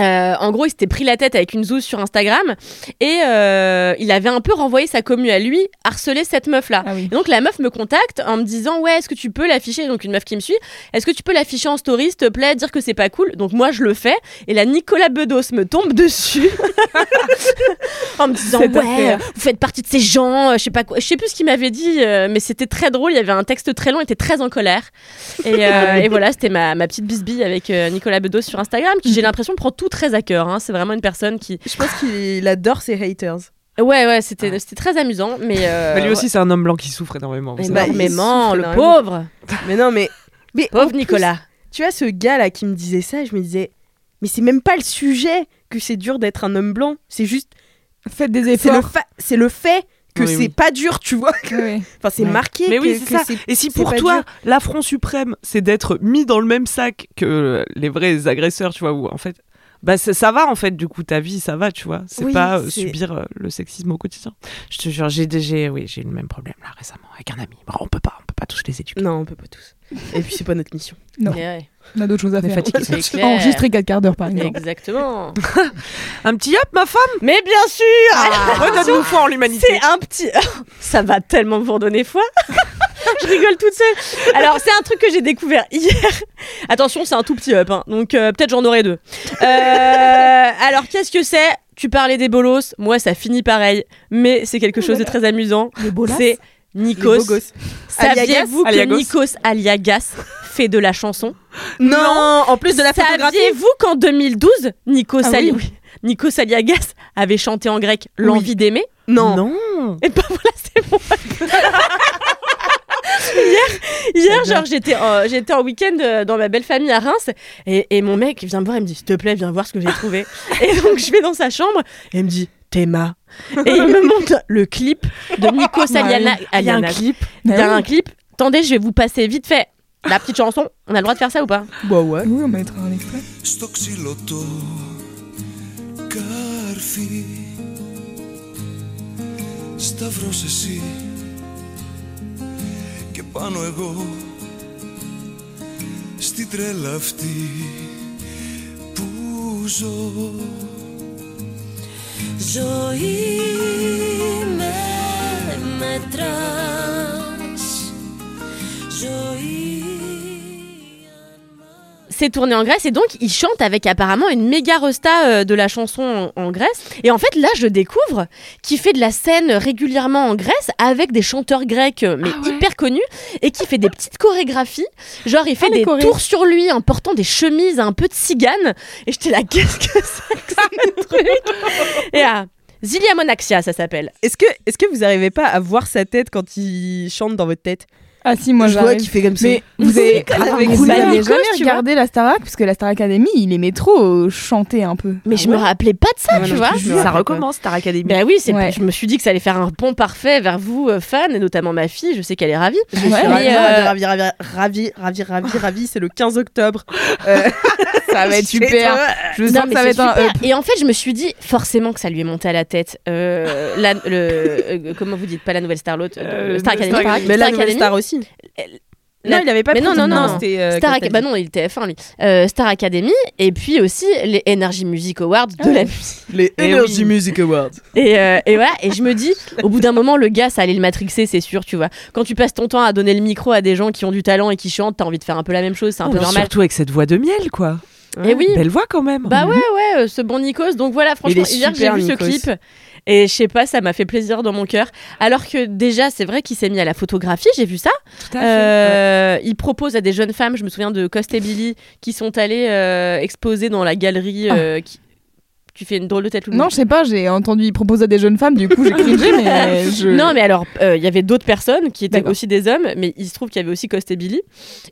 Euh, en gros, il s'était pris la tête avec une zouze sur Instagram et euh, il avait un peu renvoyé sa commu à lui, harceler cette meuf-là.
Ah oui.
Et donc la meuf me contacte en me disant ouais est-ce que tu peux l'afficher? Donc une meuf qui me suit. Est-ce que tu peux l'afficher en story s'il te plaît? Dire que c'est pas cool? Donc moi je le fais et là Nicolas Bedos me tombe dessus en me disant ouais vous faites partie de ces gens euh, je sais pas quoi. Je sais plus ce qu'il m'avait dit euh, mais c'était très drôle. Il y avait un texte très long il était très en colère. Et, et voilà c'était ma, ma petite bisbille avec Nicolas Bedos sur Instagram qui j'ai l'impression prend tout très à cœur hein. c'est vraiment une personne qui
Je pense qu'il adore ses haters.
ouais ouais c'était c'était très amusant mais euh,
Mais lui aussi, c'est un homme blanc qui souffre énormément.
Bah,
énormément
souffre
le
énormément.
pauvre
Mais non, mais. mais
pauvre
plus,
Nicolas
tu vois, ce gars-là qui me disait ça, je me disais, mais c'est même pas le sujet que c'est dur d'être un homme blanc. C'est juste.
Faites des
C'est le,
efforts.
fa- c'est le fait que
Oui,
c'est
oui.
pas dur, tu vois. Enfin, c'est
Ouais.
marqué.
Mais
que,
oui, c'est ça. Et si pour toi, l'affront suprême, c'est d'être mis dans le même sac que les vrais agresseurs, tu vois, ou en fait. Bah ça, ça va en fait du coup ta vie ça va tu vois c'est
Oui,
pas euh, subir euh, le sexisme au quotidien je te jure j'ai j'ai oui j'ai eu le même problème là récemment avec un ami bon, on peut pas on peut pas tous les éduquer
Non, on peut pas tous. Et puis, c'est pas notre mission.
Non.
Ouais,
On a d'autres choses à faire. Enregistrer 4 quarts d'heure par exemple.
Exactement.
un petit hop ma femme
Mais bien sûr
redonne-nous foi en l'humanité
C'est un petit... Ça va tellement vous redonner foi Je rigole toute seule. Alors, c'est un truc que j'ai découvert hier. Attention, c'est un tout petit up, hein, donc euh, peut-être j'en aurai deux. Euh, alors, qu'est-ce que c'est? Tu parlais des bolos. Moi, ça finit pareil, mais c'est quelque chose de très amusant. C'est Nikos. Saviez-vous que. Nikos Aliagas fait de la chanson?
Non, en plus de la photographie.
Saviez-vous qu'en 2012, Nikos,
Ah
Ali-
oui.
oui, Nikos Aliagas avait chanté en grec L'envie d'aimer?
Non.
non
Et ben voilà, c'est bon. hier, hier genre, j'étais en, j'étais en week-end euh, dans ma belle famille à Reims et, et mon mec vient me voir et me dit S'il te plaît, viens voir ce que j'ai trouvé. et donc, je vais dans sa chambre et il me dit Théma. Et il me montre le clip de Nikos Aliana.
il y a un
Alianas.
clip
Il y a
Ah oui.
un clip. Attendez, je vais vous passer vite fait la petite chanson. On a le droit de faire ça ou pas
Bah ouais.
Oui, on mettra un extrait.
στο ξύλο το καρφί Σταυρός εσύ και Πάνω εγώ στη τρέλα αυτή που ζω.
Ζωή με μετράς Ζωή
c'est tourné en Grèce et donc il chante avec apparemment une méga resta euh, de la chanson en, en Grèce. Et en fait, là, je découvre qu'il fait de la scène régulièrement en Grèce avec des chanteurs grecs, euh, mais
Ah ouais.
hyper connus, et qui fait des petites chorégraphies. Genre, il fait
Ah,
des
chorés.
tours sur lui en portant des chemises un peu de cigane. Et j'étais là, qu'est-ce que c'est que ce truc Et ah, Zilia Monaxia, ça s'appelle.
Est-ce que, est-ce que vous arrivez pas à voir sa tête quand il chante dans votre tête?
Ah si, moi
Je vois
j'arrive.
qu'il fait comme ça.
Mais vous avez, vous avez
Bah,
jamais regardé la Starac? Parce que la Star Academy, il aimait trop euh, chanter un peu.
Mais je me rappelais pas de ça,
Ouais,
tu
non
vois.
ça recommence Star Academy
Ben oui, c'est
Ouais.
je me suis dit que ça allait faire un pont parfait vers vous, euh, fans, et notamment ma fille. Je sais qu'elle est ravie.
Je
Ouais,
suis ravie,
euh,
ravie, ravie, ravie, ravie, ravie, ravie, c'est le 15 octobre. Euh,
Ça va être super. Je
Non,
sens que ça va être un.
Et en fait, je me suis dit forcément que ça lui est monté à la tête. Euh, la- le, euh, comment vous dites? Pas la nouvelle Star Academy.
Star Academy.
Mais la
Star
nouvelle star aussi.
La-
Non, il avait pas
Mais non,
pris-
non, non.
c'était euh,
Star Ac- bah non, il était F1 lui. Euh, Star Academy et puis aussi les Energy Music Awards de
Ah ouais.
la musique.
Les
Eh
Energy
oui.
Music Awards.
Et, euh, et voilà, et je me dis, au bout d'un moment, le gars, ça allait le matrixer, c'est sûr, tu vois. Quand tu passes ton temps à donner le micro à des gens qui ont du talent et qui chantent, t'as envie de faire un peu la même chose, c'est un peu
Mais
normal.
surtout avec cette voix de miel quoi
Et oui,
belle voix quand même
bah ouais, ouais, euh, ce bon Nikos. Donc voilà, franchement, hier j'ai vu ce
Nikos.
clip. Et je sais pas, ça m'a fait plaisir dans mon cœur. Alors que déjà, c'est vrai qu'il s'est mis à la photographie, j'ai vu ça.
tout à fait
Euh, Il propose à des jeunes femmes, je me souviens de Coste et Billy, qui sont allées euh, exposer dans la galerie. euh, qui- Tu fais une drôle de tête.
Non, je sais pas, j'ai entendu il propose à des jeunes femmes, du coup j'ai cringé, mais je.
Non, mais alors, euh, il y avait d'autres personnes qui étaient aussi des hommes, mais il se trouve qu'il y avait aussi Coste et Billy,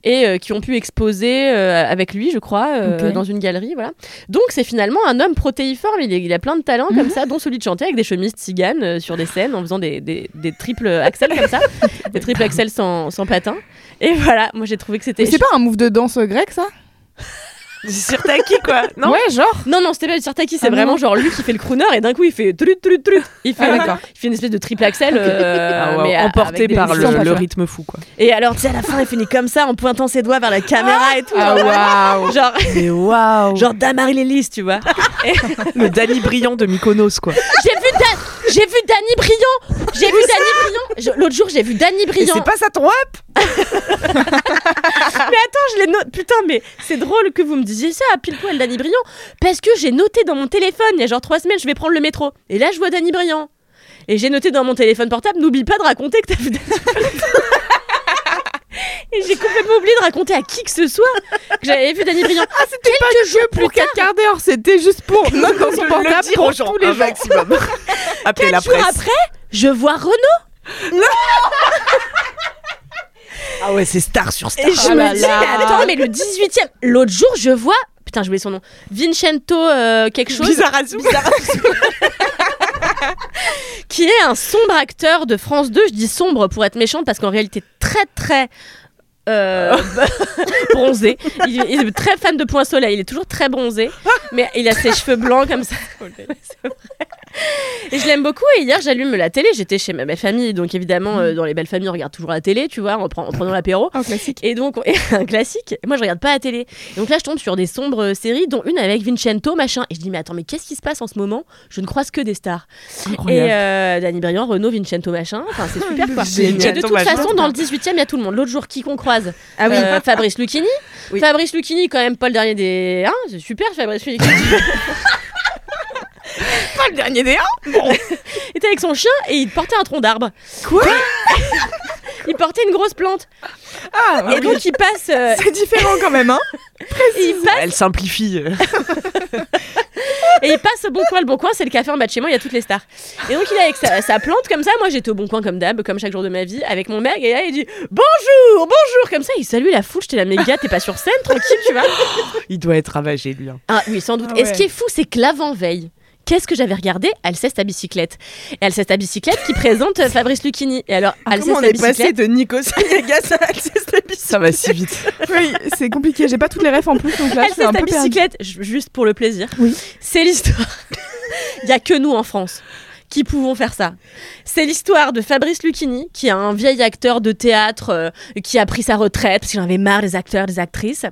et euh, qui ont pu exposer euh, avec lui, je crois, dans une galerie, voilà. Donc, c'est finalement un homme protéiforme, il, est- il a plein de talents
Mhm.
comme ça, dont celui de chanter avec des chemises tziganes sur des scènes, en faisant des, des, des triples axels comme ça, des triples axels sans, sans patin. Et voilà, moi j'ai trouvé que c'était...
C'est pas un move de danse grec ça?
Sur Taki, quoi. Non
Ouais, genre.
Non, non, c'était pas du Sirtaki, c'est
Ah,
vraiment
non.
genre lui qui fait le crooner et d'un coup il fait trut trut trut. Il fait,
Ah, d'accord.
il fait une espèce de triple axel, euh,
Ah, ouais,
mais à-
emporté par le, le rythme fou, quoi.
Et alors, tu sais, à la fin, il finit comme ça en pointant ses doigts vers la caméra et tout.
Ah,
genre,
waouh.
genre,
Mais waouh
genre Damary Lélis, tu vois.
Le Danny brillant de Mykonos, quoi.
J'ai vu, Dan- j'ai vu Danny Brillant. J'ai vu Danny Brillant. Je- L'autre jour, j'ai vu Danny Brillant.
c'est pas ça ton up
Mais attends, je l'ai noté. Putain, mais c'est drôle que vous me disiez ça à pile poil, Danny Brillant. Parce que j'ai noté dans mon téléphone, il y a genre trois semaines, je vais prendre le métro. Et là, je vois Danny Brillant. Et j'ai noté dans mon téléphone portable, n'oublie pas de raconter que t'as vu Danny. Et j'ai complètement oublié de raconter à qui que ce soit que j'avais vu Danny Brillant. Ah, c'était Quelques jours plus
Pour
tard,
4 quarts d'heure, c'était juste pour note dans son portable pour
aux gens,
tous les
un
gens.
maximum. Appelez la
jours
presse.
après, je vois Renaud.
Ah ouais, c'est star sur star.
Et je
Ah
me dis, mais attends, mais le 18 e l'autre jour, je vois. Putain, j'ai oublié son nom. Vincento euh, quelque chose.
Bizarrazou.
qui est un sombre acteur de France 2. Je dis sombre pour être méchante parce qu'en réalité, très très. Euh, bronzé. Il, il est très fan de Point Soleil. Il est toujours très bronzé, mais il a ses cheveux blancs comme ça. C'est vrai. Et je l'aime beaucoup. Et hier, j'allume la télé. J'étais chez ma, ma famille, donc évidemment, euh, dans les belles familles, on regarde toujours la télé, tu vois, en, pre- en prenant l'apéro.
Un classique.
Et donc, on- un classique. Et moi, je regarde pas la télé. Et donc là, je tombe sur des sombres euh, séries, dont une avec Vincento, machin. Et je dis, mais attends, mais qu'est-ce qui se passe en ce moment? Je ne croise que des stars.
Incroyable.
Et euh, Danny Briand, Renaud, Vincento, machin. Enfin, c'est super quoi.
Génial.
Et de toute
Machin.
façon, dans le 18 e il y a tout le monde. L'autre jour, qui qu'on croise?
Ah oui.
Euh, Fabrice Lucchini.
Oui.
Fabrice Lucchini, quand même, pas le dernier des. Hein c'est super, Fabrice Lucchini.
Pas le dernier des
Il était avec son chien et il portait un tronc d'arbre.
Quoi
Il portait une grosse plante.
Ah,
Et donc, il passe. euh,
c'est différent quand même, hein.
il passe
Elle simplifie.
Et il passe au Bon Coin. Le Bon Coin, c'est le café en bas de chez moi, il y a toutes les stars. Et donc, il est avec sa, sa plante comme ça. Moi, j'étais au Bon Coin comme d'hab, comme chaque jour de ma vie, avec mon mec. Et là, il dit Bonjour, bonjour, comme ça. Il salue la foule. J'étais mais gars, t'es pas sur scène, tranquille, tu vois?
Il doit être ravagé, lui. hein.
Ah oui, sans doute.
Ah
Et ce
ouais.
qui est fou, c'est que l'avant-veille, qu'est-ce que j'avais regardé Alceste à bicyclette. Et Alceste à bicyclette qui présente euh, Fabrice Lucchini. Et alors,
Comment
Alceste
on
à
est passé
bicyclette.
de Nico Saliagas à Alceste
Ça va si vite.
Oui, c'est compliqué. J'ai pas toutes les refs en plus, donc là, je suis
Alceste
un
à
peu perdue.
bicyclette, ju- juste pour le plaisir.
Oui.
C'est l'histoire. Il y a que nous en France qui pouvons faire ça. C'est l'histoire de Fabrice Lucchini, qui est un vieil acteur de théâtre euh, qui a pris sa retraite parce qu'il en avait marre des acteurs, des actrices,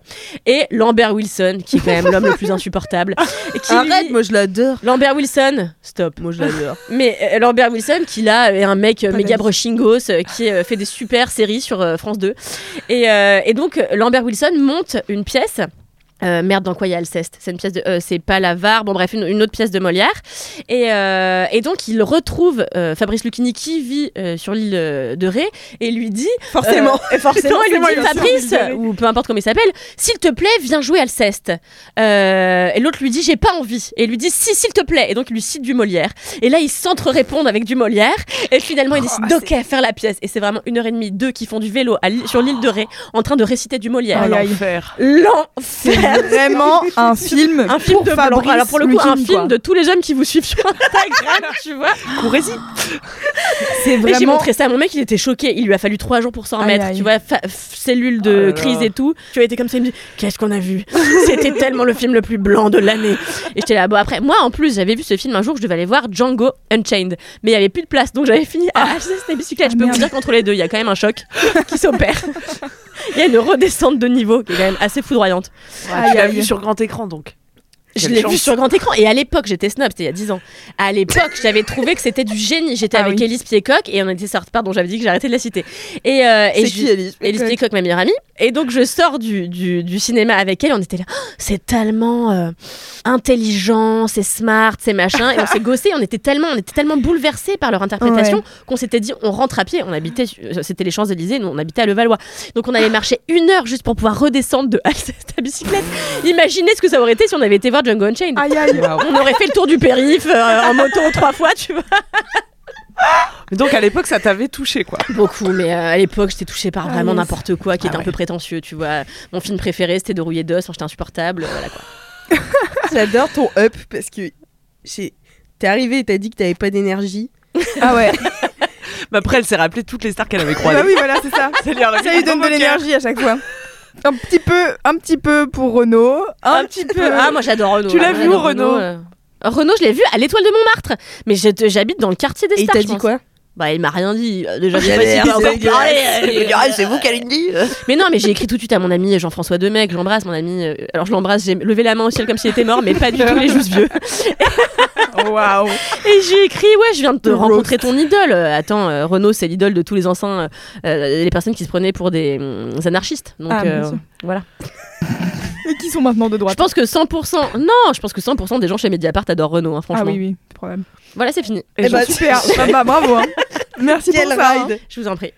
et Lambert Wilson, qui est quand même l'homme le plus insupportable. Qui,
Arrête,
lui-
moi je l'adore.
Lambert Wilson, stop.
Moi je l'adore.
Mais euh, Lambert Wilson, qui là est un mec euh, méga brushingos, euh, qui fait des super séries sur France 2. Et, et donc Lambert Wilson monte une pièce. Euh, merde, dans quoi il y a Alceste? C'est une pièce de. euh, c'est pas l'avare, bon bref, une, une autre pièce de Molière. Et, euh, et donc il retrouve euh, Fabrice Lucchini qui vit euh, sur l'île euh, de Ré et lui dit.
Forcément.
euh, forcément, il lui dit
il
Fabrice, ou peu importe comment il s'appelle, s'il te plaît, viens jouer Alceste. Euh, et l'autre lui dit J'ai pas envie. Et il lui dit Si, s'il te plaît. Et donc il lui cite du Molière. Et là, ils s'entre-répondent avec du Molière. Et finalement, ils décident d'ok, faire la pièce. Et c'est vraiment une heure et demie, deux qui font du vélo à sur l'île de Ré en train de réciter du Molière.
L'enfer.
C'est
L'enfer
vraiment un film.
un film
pour
de.
Fabrice
Alors pour le coup, un film
quoi.
de tous les hommes qui vous suivent sur Instagram, tu vois.
Courez-y.
C'est
Et j'ai
vraiment.
montré ça à mon mec, il était choqué. Il lui a fallu trois jours pour s'en remettre.
aïe.
Tu vois, cellule de
Oh
crise et tout. Tu as été comme ça, il me dit Qu'est-ce qu'on a vu? C'était tellement le film le plus blanc de l'année. Et j'étais là, bon, après, moi en plus, j'avais vu ce film un jour, je devais aller voir Django Unchained. Mais il y avait plus de place, donc j'avais fini à acheter cette bicyclette. Je peux
Ah,
vous dire qu'entre les deux, il y a quand même un choc qui s'opère. Il y a une redescente de niveau qui est quand même assez foudroyante.
Aïe,
tu l'as vu sur grand écran, donc.
Je l'ai vu sur grand écran et à l'époque j'étais snob, c'était il y a 10 ans. À l'époque j'avais trouvé que c'était du génie. J'étais
Ah
avec
oui.
Élise Piecock et on était sortis. Pardon, j'avais dit que j'arrêtais de la citer. Et, euh, et je-
qui Alice
Élise Piecock, ma meilleure amie. Et donc je sors du, du, du cinéma avec elle. On était là, Oh, c'est tellement euh, intelligent, c'est smart, c'est machin. Et on s'est gossé. On était tellement, on était tellement bouleversés par leur interprétation
Ouais.
qu'on s'était dit, on rentre à pied. On habitait, euh, c'était les Champs Élysées. Nous on habitait à Levallois. Donc on allait marcher une heure juste pour pouvoir redescendre de Alceste à bicyclette. Imaginez ce que ça aurait été si on avait été voir voir Django Unchained.
Aïe aïe.
On aurait fait le tour du périph' euh, en moto trois fois, tu vois.
Mais donc à l'époque, ça t'avait touché quoi.
Beaucoup, mais euh, à l'époque, j'étais touchée par
Ah,
vraiment n'importe quoi qui
Ah
était un
ouais.
peu prétentieux, tu vois. Mon film préféré, c'était De rouiller d'os, j'étais insupportable, euh, voilà quoi.
J'adore ton up parce que t'es arrivé et t'as dit que t'avais pas d'énergie.
Ah ouais.
Mais après, elle s'est rappelé toutes les stars qu'elle avait
bah
croisées.
oui, voilà, c'est ça.
Ça lui,
Ça lui donne de l'énergie à chaque fois. Un petit peu, un petit peu pour Renault, un, petit peu.
Ah, moi j'adore Renault.
Tu l'as
Ah,
vu où, Renault
euh. Renault, je l'ai vu à l'étoile de Montmartre. Mais j'habite dans le quartier des
Et
stars.
t'a
je
dit quoi?
Bah, il m'a rien dit. Euh, Déjà,
Il
j'ai pas dit, encore parler.
Il me dit, Ah, c'est vous qu'elle me dit
Mais non, mais j'ai écrit tout de suite à mon ami Jean-François Demec, j'embrasse mon ami. euh, Alors je l'embrasse, j'ai levé la main au ciel comme s'il était mort, mais pas du tout les joues vieux.
Waouh.
Et j'ai écrit, ouais, je viens de te
Roast.
rencontrer ton idole. Euh, Attends, euh, Renaud, c'est l'idole de tous les anciens, euh, euh, les personnes qui se prenaient pour des hum, anarchistes. Donc
Ah, bien
euh,
sûr.
voilà.
Et qui sont maintenant de
Je
droite.
pense que 100%, non, je pense que 100% des gens chez Mediapart adorent Renaud, hein,
Ah
franchement.
oui, oui, problème.
Voilà, c'est fini.
Et
Eh bah super. Ah bah bravo. hein. Merci pour ça. hein.
ride
Je vous en prie.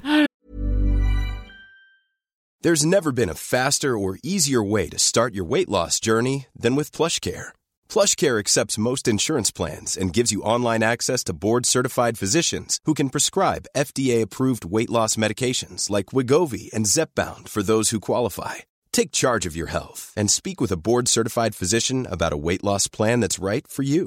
There's never been a faster or easier way to start your weight loss journey than with PlushCare. PlushCare accepts most insurance plans and gives you online access to board-certified physicians who can prescribe FDA-approved weight loss medications like Wigovi and Zepbound for those who qualify. Take charge of your health and speak with a board-certified physician about a weight loss plan that's right for you.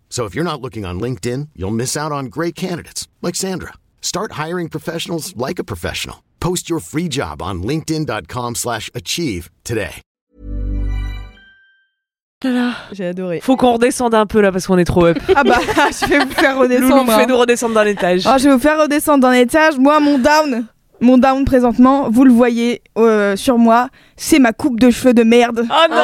So if you're not looking on LinkedIn, you'll miss out on great candidates like Sandra. Start hiring professionals like a professional. Post your free job on linkedin.com/achieve slash achieve today.
J'ai adoré.
Faut qu'on redescende un peu là parce qu'on est trop up.
Ah bah je vais vous faire
Loulou,
redescendre. hein.
fais-nous redescendre dans l'étage.
Alors, je vais vous faire redescendre dans l'étage. Moi, mon down, mon down présentement, vous le voyez euh, sur moi, c'est ma coupe de cheveux de merde.
Oh non,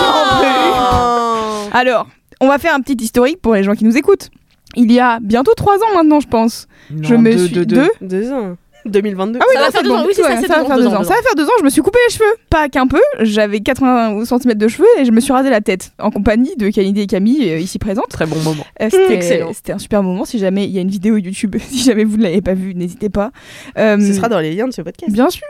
J'en peux plus. Alors, on va faire un petit historique pour les gens qui nous écoutent. Il y a bientôt trois ans maintenant, je pense. je me suis
deux,
deux.
Deux ans. 2022.
Ah oui,
Ça
non,
va faire deux ans, oui, ça,
Ouais,
c'est
ça va faire deux ans.
ans,
Ça va faire deux ans, je me suis coupé les cheveux. Pas qu'un peu, j'avais 80 cm de cheveux et je me suis rasé la tête en compagnie de Kalindi et Camille, euh, ici présentes.
Très bon moment.
Euh, c'était-
Excellent.
C'était un super moment. Si jamais il y a une vidéo YouTube, si jamais vous ne l'avez pas vue, n'hésitez pas. Euh,
Ce sera dans les liens de ce podcast.
Bien sûr.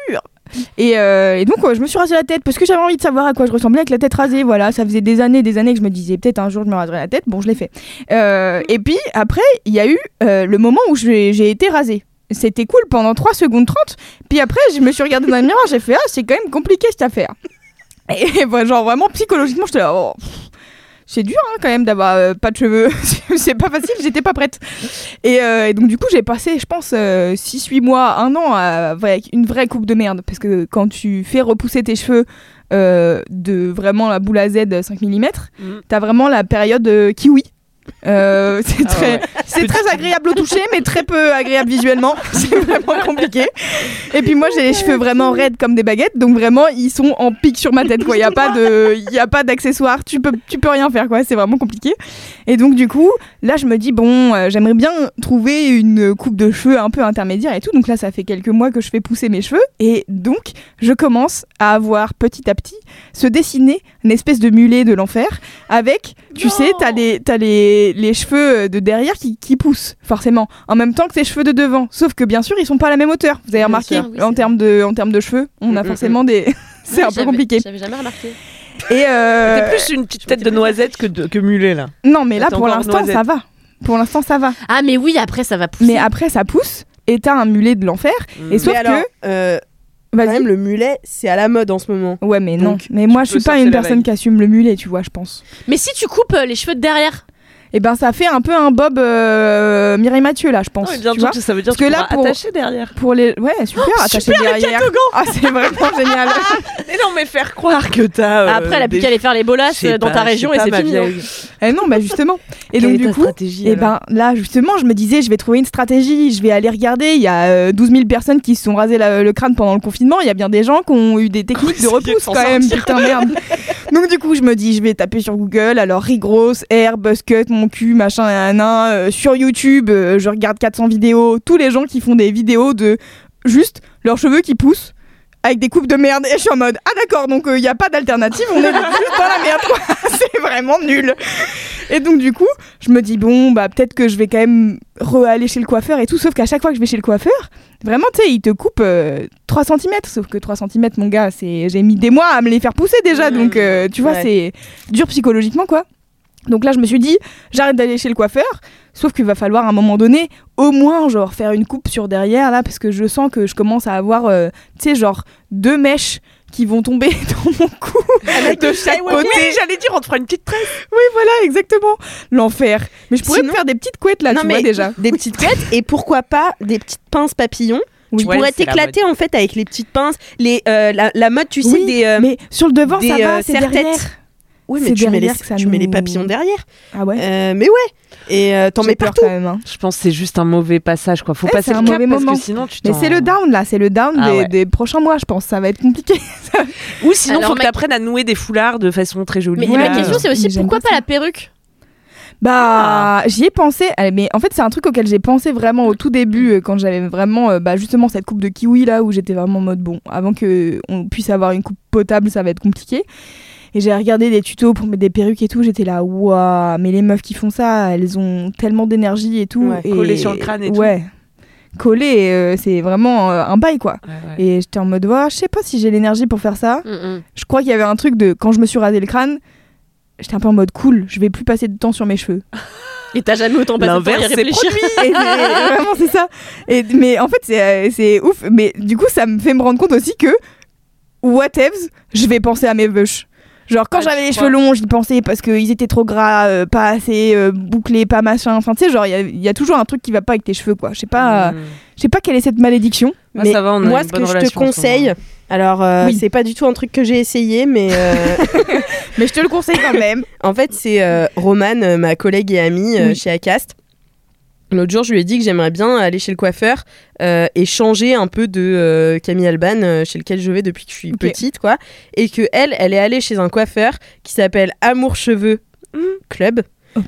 Et, euh, et donc, ouais, je me suis rasé la tête parce que j'avais envie de savoir à quoi je ressemblais avec la tête rasée. Voilà, ça faisait des années, des années que je me disais peut-être un jour je me raserai la tête. Bon, je l'ai fait. Euh, et puis après, il y a eu euh, le moment où j'ai j'ai été rasée. C'était cool pendant 3 secondes 30. Puis après, je me suis regardée dans le miroir, j'ai fait Ah, c'est quand même compliqué cette affaire. Et, bah, genre vraiment psychologiquement, j'étais là. Oh, c'est dur hein, quand même d'avoir euh, pas de cheveux. c'est pas facile, j'étais pas prête. Et, euh, et donc du coup, j'ai passé, je pense, 6-8 mois, un an à- avec une vraie coupe de merde. Parce que quand tu fais repousser tes cheveux euh, de vraiment la boule à Z 5 mm,
Mhm.
t'as vraiment la période euh, kiwi. Euh, c'est
Ah
très,
ouais.
c'est très agréable au toucher, mais très peu agréable visuellement. C'est vraiment compliqué. Et puis moi, j'ai les cheveux vraiment raides comme des baguettes, donc vraiment, ils sont en pic sur ma tête. Il y a pas de, il y a pas d'accessoires. Tu peux, tu peux rien faire. Quoi. C'est vraiment compliqué. Et donc du coup, là, je me dis bon, euh, j'aimerais bien trouver une coupe de cheveux un peu intermédiaire et tout. Donc là, ça fait quelques mois que je fais pousser mes cheveux, et donc je commence à avoir petit à petit se dessiner une espèce de mulet de l'enfer avec, tu sais, t'as les, t'as les, les cheveux de derrière qui, qui poussent forcément en même temps que tes cheveux de devant. Sauf que bien sûr, ils sont pas à la même hauteur. Vous avez remarqué
sûr, oui,
en termes de, en termes de cheveux, on a
Mm, mm,
forcément des. c'est un peu compliqué.
J'avais jamais remarqué.
Et euh,
T'es plus une petite tête de noisette que, de, que mulet là.
non, mais là pour l'instant ça va. Pour l'instant ça va.
Ah, mais oui, après, ça va pousser.
Mais après ça pousse et t'as un mulet de l'enfer. Et sauf
Mais alors,
que,
euh, quand
vas-y.
même, le mulet, c'est à la mode en ce moment.
Ouais, mais non.
Donc,
Mais moi, je suis pas une personne qui assume le mulet, tu vois, je pense.
Mais si tu coupes euh, les cheveux de derrière,
Et ben, ça fait un peu un Bob euh, Mireille Mathieu, là, je pense.
Non, mais
tu vois
ça veut dire
Parce
que
là, pour-
attacher derrière.
Pour les. Ouais, super, attaché derrière. Ah, c'est vraiment génial.
Mais non, mais faire croire que t'as. euh,
après, elle a plus
des-
qu'à aller faire les bolasses euh, dans
pas,
ta région et c'est fini. hein.
Eh non, bah justement. Et donc, du coup. Et
alors
ben là, justement, je me disais, je vais trouver une stratégie. Je vais aller regarder. Il y a euh, 12 000 personnes qui se sont rasées le crâne pendant le confinement. Il y a bien des gens qui ont eu des techniques de
essayer de
repousse quand même. Putain, merde. Donc, du coup, je me dis, je vais taper sur Google. Alors, Rigros, Air, Buzzcut, mon cul, machin, nan, euh, sur YouTube, euh, je regarde 400 vidéos, tous les gens qui font des vidéos de juste leurs cheveux qui poussent avec des coupes de merde. Et je suis en mode ah d'accord donc il n'y a pas d'alternative on est juste dans la merde. Quoi. c'est vraiment nul. Et donc du coup je me dis bon bah peut-être que je vais quand même re-aller chez le coiffeur et tout. Sauf qu'à chaque fois que je vais chez le coiffeur vraiment tu sais il te coupe euh, 3 cm sauf que 3 cm mon gars c'est j'ai mis des mois à me les faire pousser déjà. Donc euh, tu vois
Ouais.
c'est dur psychologiquement quoi donc là je me suis dit j'arrête d'aller chez le coiffeur sauf qu'il va falloir à un moment donné au moins genre faire une coupe sur derrière là parce que je sens que je commence à avoir euh, tu sais genre deux mèches qui vont tomber dans mon cou de chaque côté.
j'allais dire, on te fera une petite tresse.
Oui, voilà, exactement. L'enfer. Mais je pourrais
Sinon-
me faire des petites couettes là,
non
tu
mais
vois déjà.
des petites couettes et pourquoi pas des petites pinces papillons
Oui.
tu
Ouais,
pourrais t'éclater en fait avec les petites pinces les euh, la, la mode tu sais
Oui,
des euh,
mais sur le devant,
des,
ça va,
euh,
c'est derrière.
Oui
c'est
mais tu mets, les,
que
tu mets les papillons derrière
Ah ouais
Euh, mais ouais et euh, t'en mets partout
quand même. hein.
Je pense que c'est juste un mauvais passage, quoi. Faut
Ouais,
passer le
un
cap
mauvais
parce
moment.
que sinon tu
Mais c'est le down là, c'est le down
Ah
des,
ouais.
des prochains mois, je pense. Ça va être compliqué.
Ou sinon,
Alors,
faut que
ma-
t'apprennes à nouer des foulards de façon très jolie.
Mais
Ouais,
ma question, c'est aussi pourquoi
pas
pas la perruque?
Bah, j'y ai pensé, mais en fait, c'est un truc auquel j'ai pensé vraiment au tout début, euh, quand j'avais vraiment, euh, bah, justement, cette coupe de kiwi là, où j'étais vraiment en mode bon, avant que on puisse avoir une coupe potable, ça va être compliqué. Et j'ai regardé des tutos pour mettre des perruques et tout, j'étais là, waouh, mais les meufs qui font ça, elles ont tellement d'énergie et tout.
Ouais,
et...
collées sur le crâne et tout.
Ouais. Collé, euh, c'est vraiment euh, un bail quoi.
Ouais, ouais.
Et j'étais en mode, ouais, je sais pas si j'ai l'énergie pour faire ça.
Mm, mm.
Je crois qu'il y avait un truc de quand je me suis rasé le crâne, j'étais un peu en mode cool, je vais plus passer de temps sur mes cheveux.
Et t'as jamais autant passé de temps à y
L'inverse, c'est
réfléchir.
Et vraiment, c'est ça. Et, mais en fait, c'est euh, c'est ouf. Mais du coup, ça me fait me rendre compte aussi que, whatevs, je vais penser à mes veuches. Genre, quand
Ah,
j'avais les
crois
cheveux longs, j'y pensais parce qu'ils étaient trop gras, euh, pas assez euh, bouclés, pas machin. Enfin, tu sais, genre, il y a- il y, a toujours un truc qui va pas avec tes cheveux, quoi. Je sais pas,
Mmh.
je sais pas quelle est cette malédiction.
Moi,
mais
ça va, on a
moi
une
ce
bonne
que je te conseille alors euh,
Oui.
c'est pas du tout un truc que j'ai essayé mais euh,
Mais je te le conseille quand même.
En fait, c'est euh, Romane, ma collègue et amie euh,
Oui.
chez Acast. L'autre jour, je lui ai dit que j'aimerais bien aller chez le coiffeur euh, et changer un peu de euh, Camille Alban, euh, chez lequel je vais depuis que je suis petite, quoi. Et que elle, elle est allée chez un coiffeur qui s'appelle Amour Cheveux Club.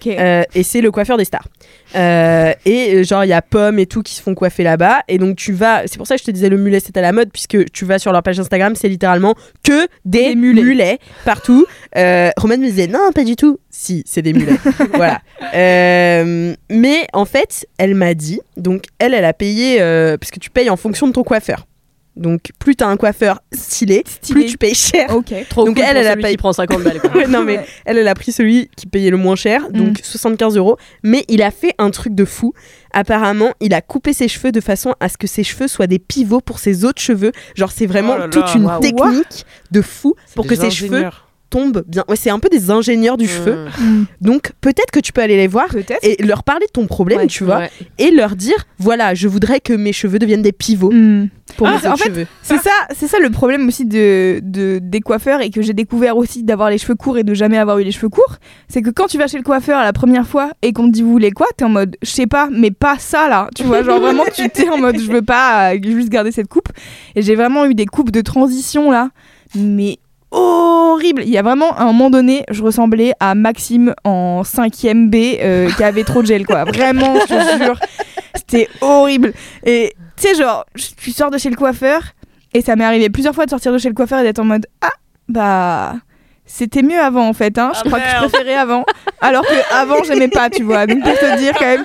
Euh, et c'est le coiffeur des stars. Euh, et euh, genre, il y a Pomme et tout qui se font coiffer là-bas. Et donc, tu vas. C'est pour ça que je te disais le mulet, c'est à la mode, puisque tu vas sur leur page Instagram, c'est littéralement que des,
Des mulets.
mulets. partout. Euh, Romain me disait non, pas du tout. Si, c'est des mulets. voilà. Mais en fait, elle m'a dit, donc elle, elle a payé, parce que tu payes en fonction de ton coiffeur. Donc, plus t'as un coiffeur stylé,
Stylé.
plus tu payes cher.
Ok.
Trop
Donc
cool
elle,
pour
elle a
celui
payé-
qui prend 50 balles. quoi.
Ouais, non mais
Ouais.
elle, elle a pris celui qui payait le moins cher, donc 75 euros. Mais il a fait un truc de fou. Apparemment, il a coupé ses cheveux de façon à ce que ses cheveux soient des pivots pour ses autres cheveux. Genre, c'est vraiment
Oh là là,
toute une technique de fou pour que ses cheveux. Tombent bien. Ouais, c'est un peu des ingénieurs du cheveu.
Mm.
Donc peut-être que tu peux aller les voir et leur parler de ton problème,
Ouais,
tu vois,
Ouais.
et leur dire voilà, je voudrais que mes cheveux deviennent des pivots
Mm.
pour
Ah,
mes
en fait. C'est ça, c'est ça le problème aussi de, de des coiffeurs et que j'ai découvert aussi d'avoir les cheveux courts et de jamais avoir eu les cheveux courts, c'est que quand tu vas chez le coiffeur la première fois et qu'on te dit vous voulez quoi, t'es en mode je sais pas, mais pas ça là, tu vois, genre vraiment tu t'es en mode je veux pas euh, juste garder cette coupe et j'ai vraiment eu des coupes de transition là, mais horrible. Il y a vraiment un moment donné, je ressemblais à Maxime en 5ème B euh, qui avait trop de gel quoi. Vraiment, je te jure, c'était horrible. Et tu sais, genre, tu sors de chez le coiffeur, et ça m'est arrivé plusieurs fois de sortir de chez le coiffeur et d'être en mode Ah, bah, c'était mieux avant en fait, hein. Je
Ah,
crois que je préférais avant. Alors que avant, j'aimais pas, tu vois. Donc, pour te dire quand même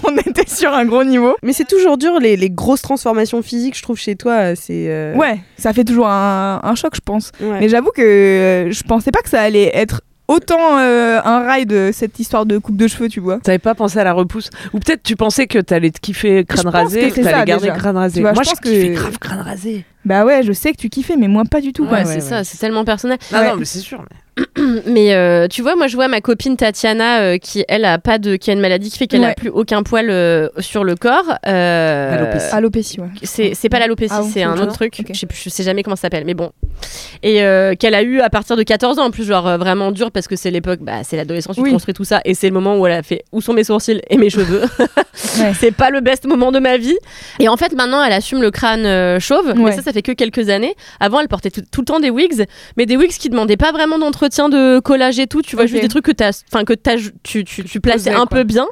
qu'on était sur un gros niveau.
Mais c'est toujours dur les, les grosses transformations physiques, je trouve chez toi, c'est euh,
Ouais, ça fait toujours un, un choc, je pense.
ouais.
Mais j'avoue que euh, je pensais pas que ça allait être autant euh, un ride, cette histoire de coupe de cheveux, tu vois.
T'avais pas pensé à la repousse? Ou peut-être tu pensais que t'allais te kiffer crâne
Je
rasé,
que
que
c'est
t'allais
ça,
garder
déjà.
crâne rasé.
Vois,
Moi
je
je
pense que-
kiffais grave crâne rasé.
Bah ouais, je sais que tu kiffais, mais moi pas du tout.
Ouais, c'est ça, c'est tellement personnel.
Non,
Ouais.
non, mais c'est sûr. mais-
Mais euh, tu vois, moi je vois ma copine Tatiana euh, qui elle a pas de qui a une maladie qui fait qu'elle a
Ouais.
plus aucun poil euh, sur le corps. Euh,
Alopécie.
Alopécie, ouais.
c'est c'est pas l'alopécie,
Ah
c'est un
autre
truc. Je sais plus, je sais jamais comment ça s'appelle, mais bon. Et euh, qu'elle a eu à partir de 14 ans en plus, genre euh, vraiment dur parce que c'est l'époque, bah c'est l'adolescence, tu
Oui.
construis tout ça et c'est le moment où elle a fait où sont mes sourcils et mes cheveux?
Ouais.
c'est pas le best moment de ma vie. Et en fait maintenant elle assume le crâne euh, chauve, mais ça ça fait que quelques années. Avant, elle portait tout, tout le temps des wigs, mais des wigs qui demandaient pas vraiment d'entretien de collage et tout. Tu vois, juste des trucs que, t'as- enfin, que t'as- tu, tu, tu plaçais
posais,
un
quoi.
peu bien.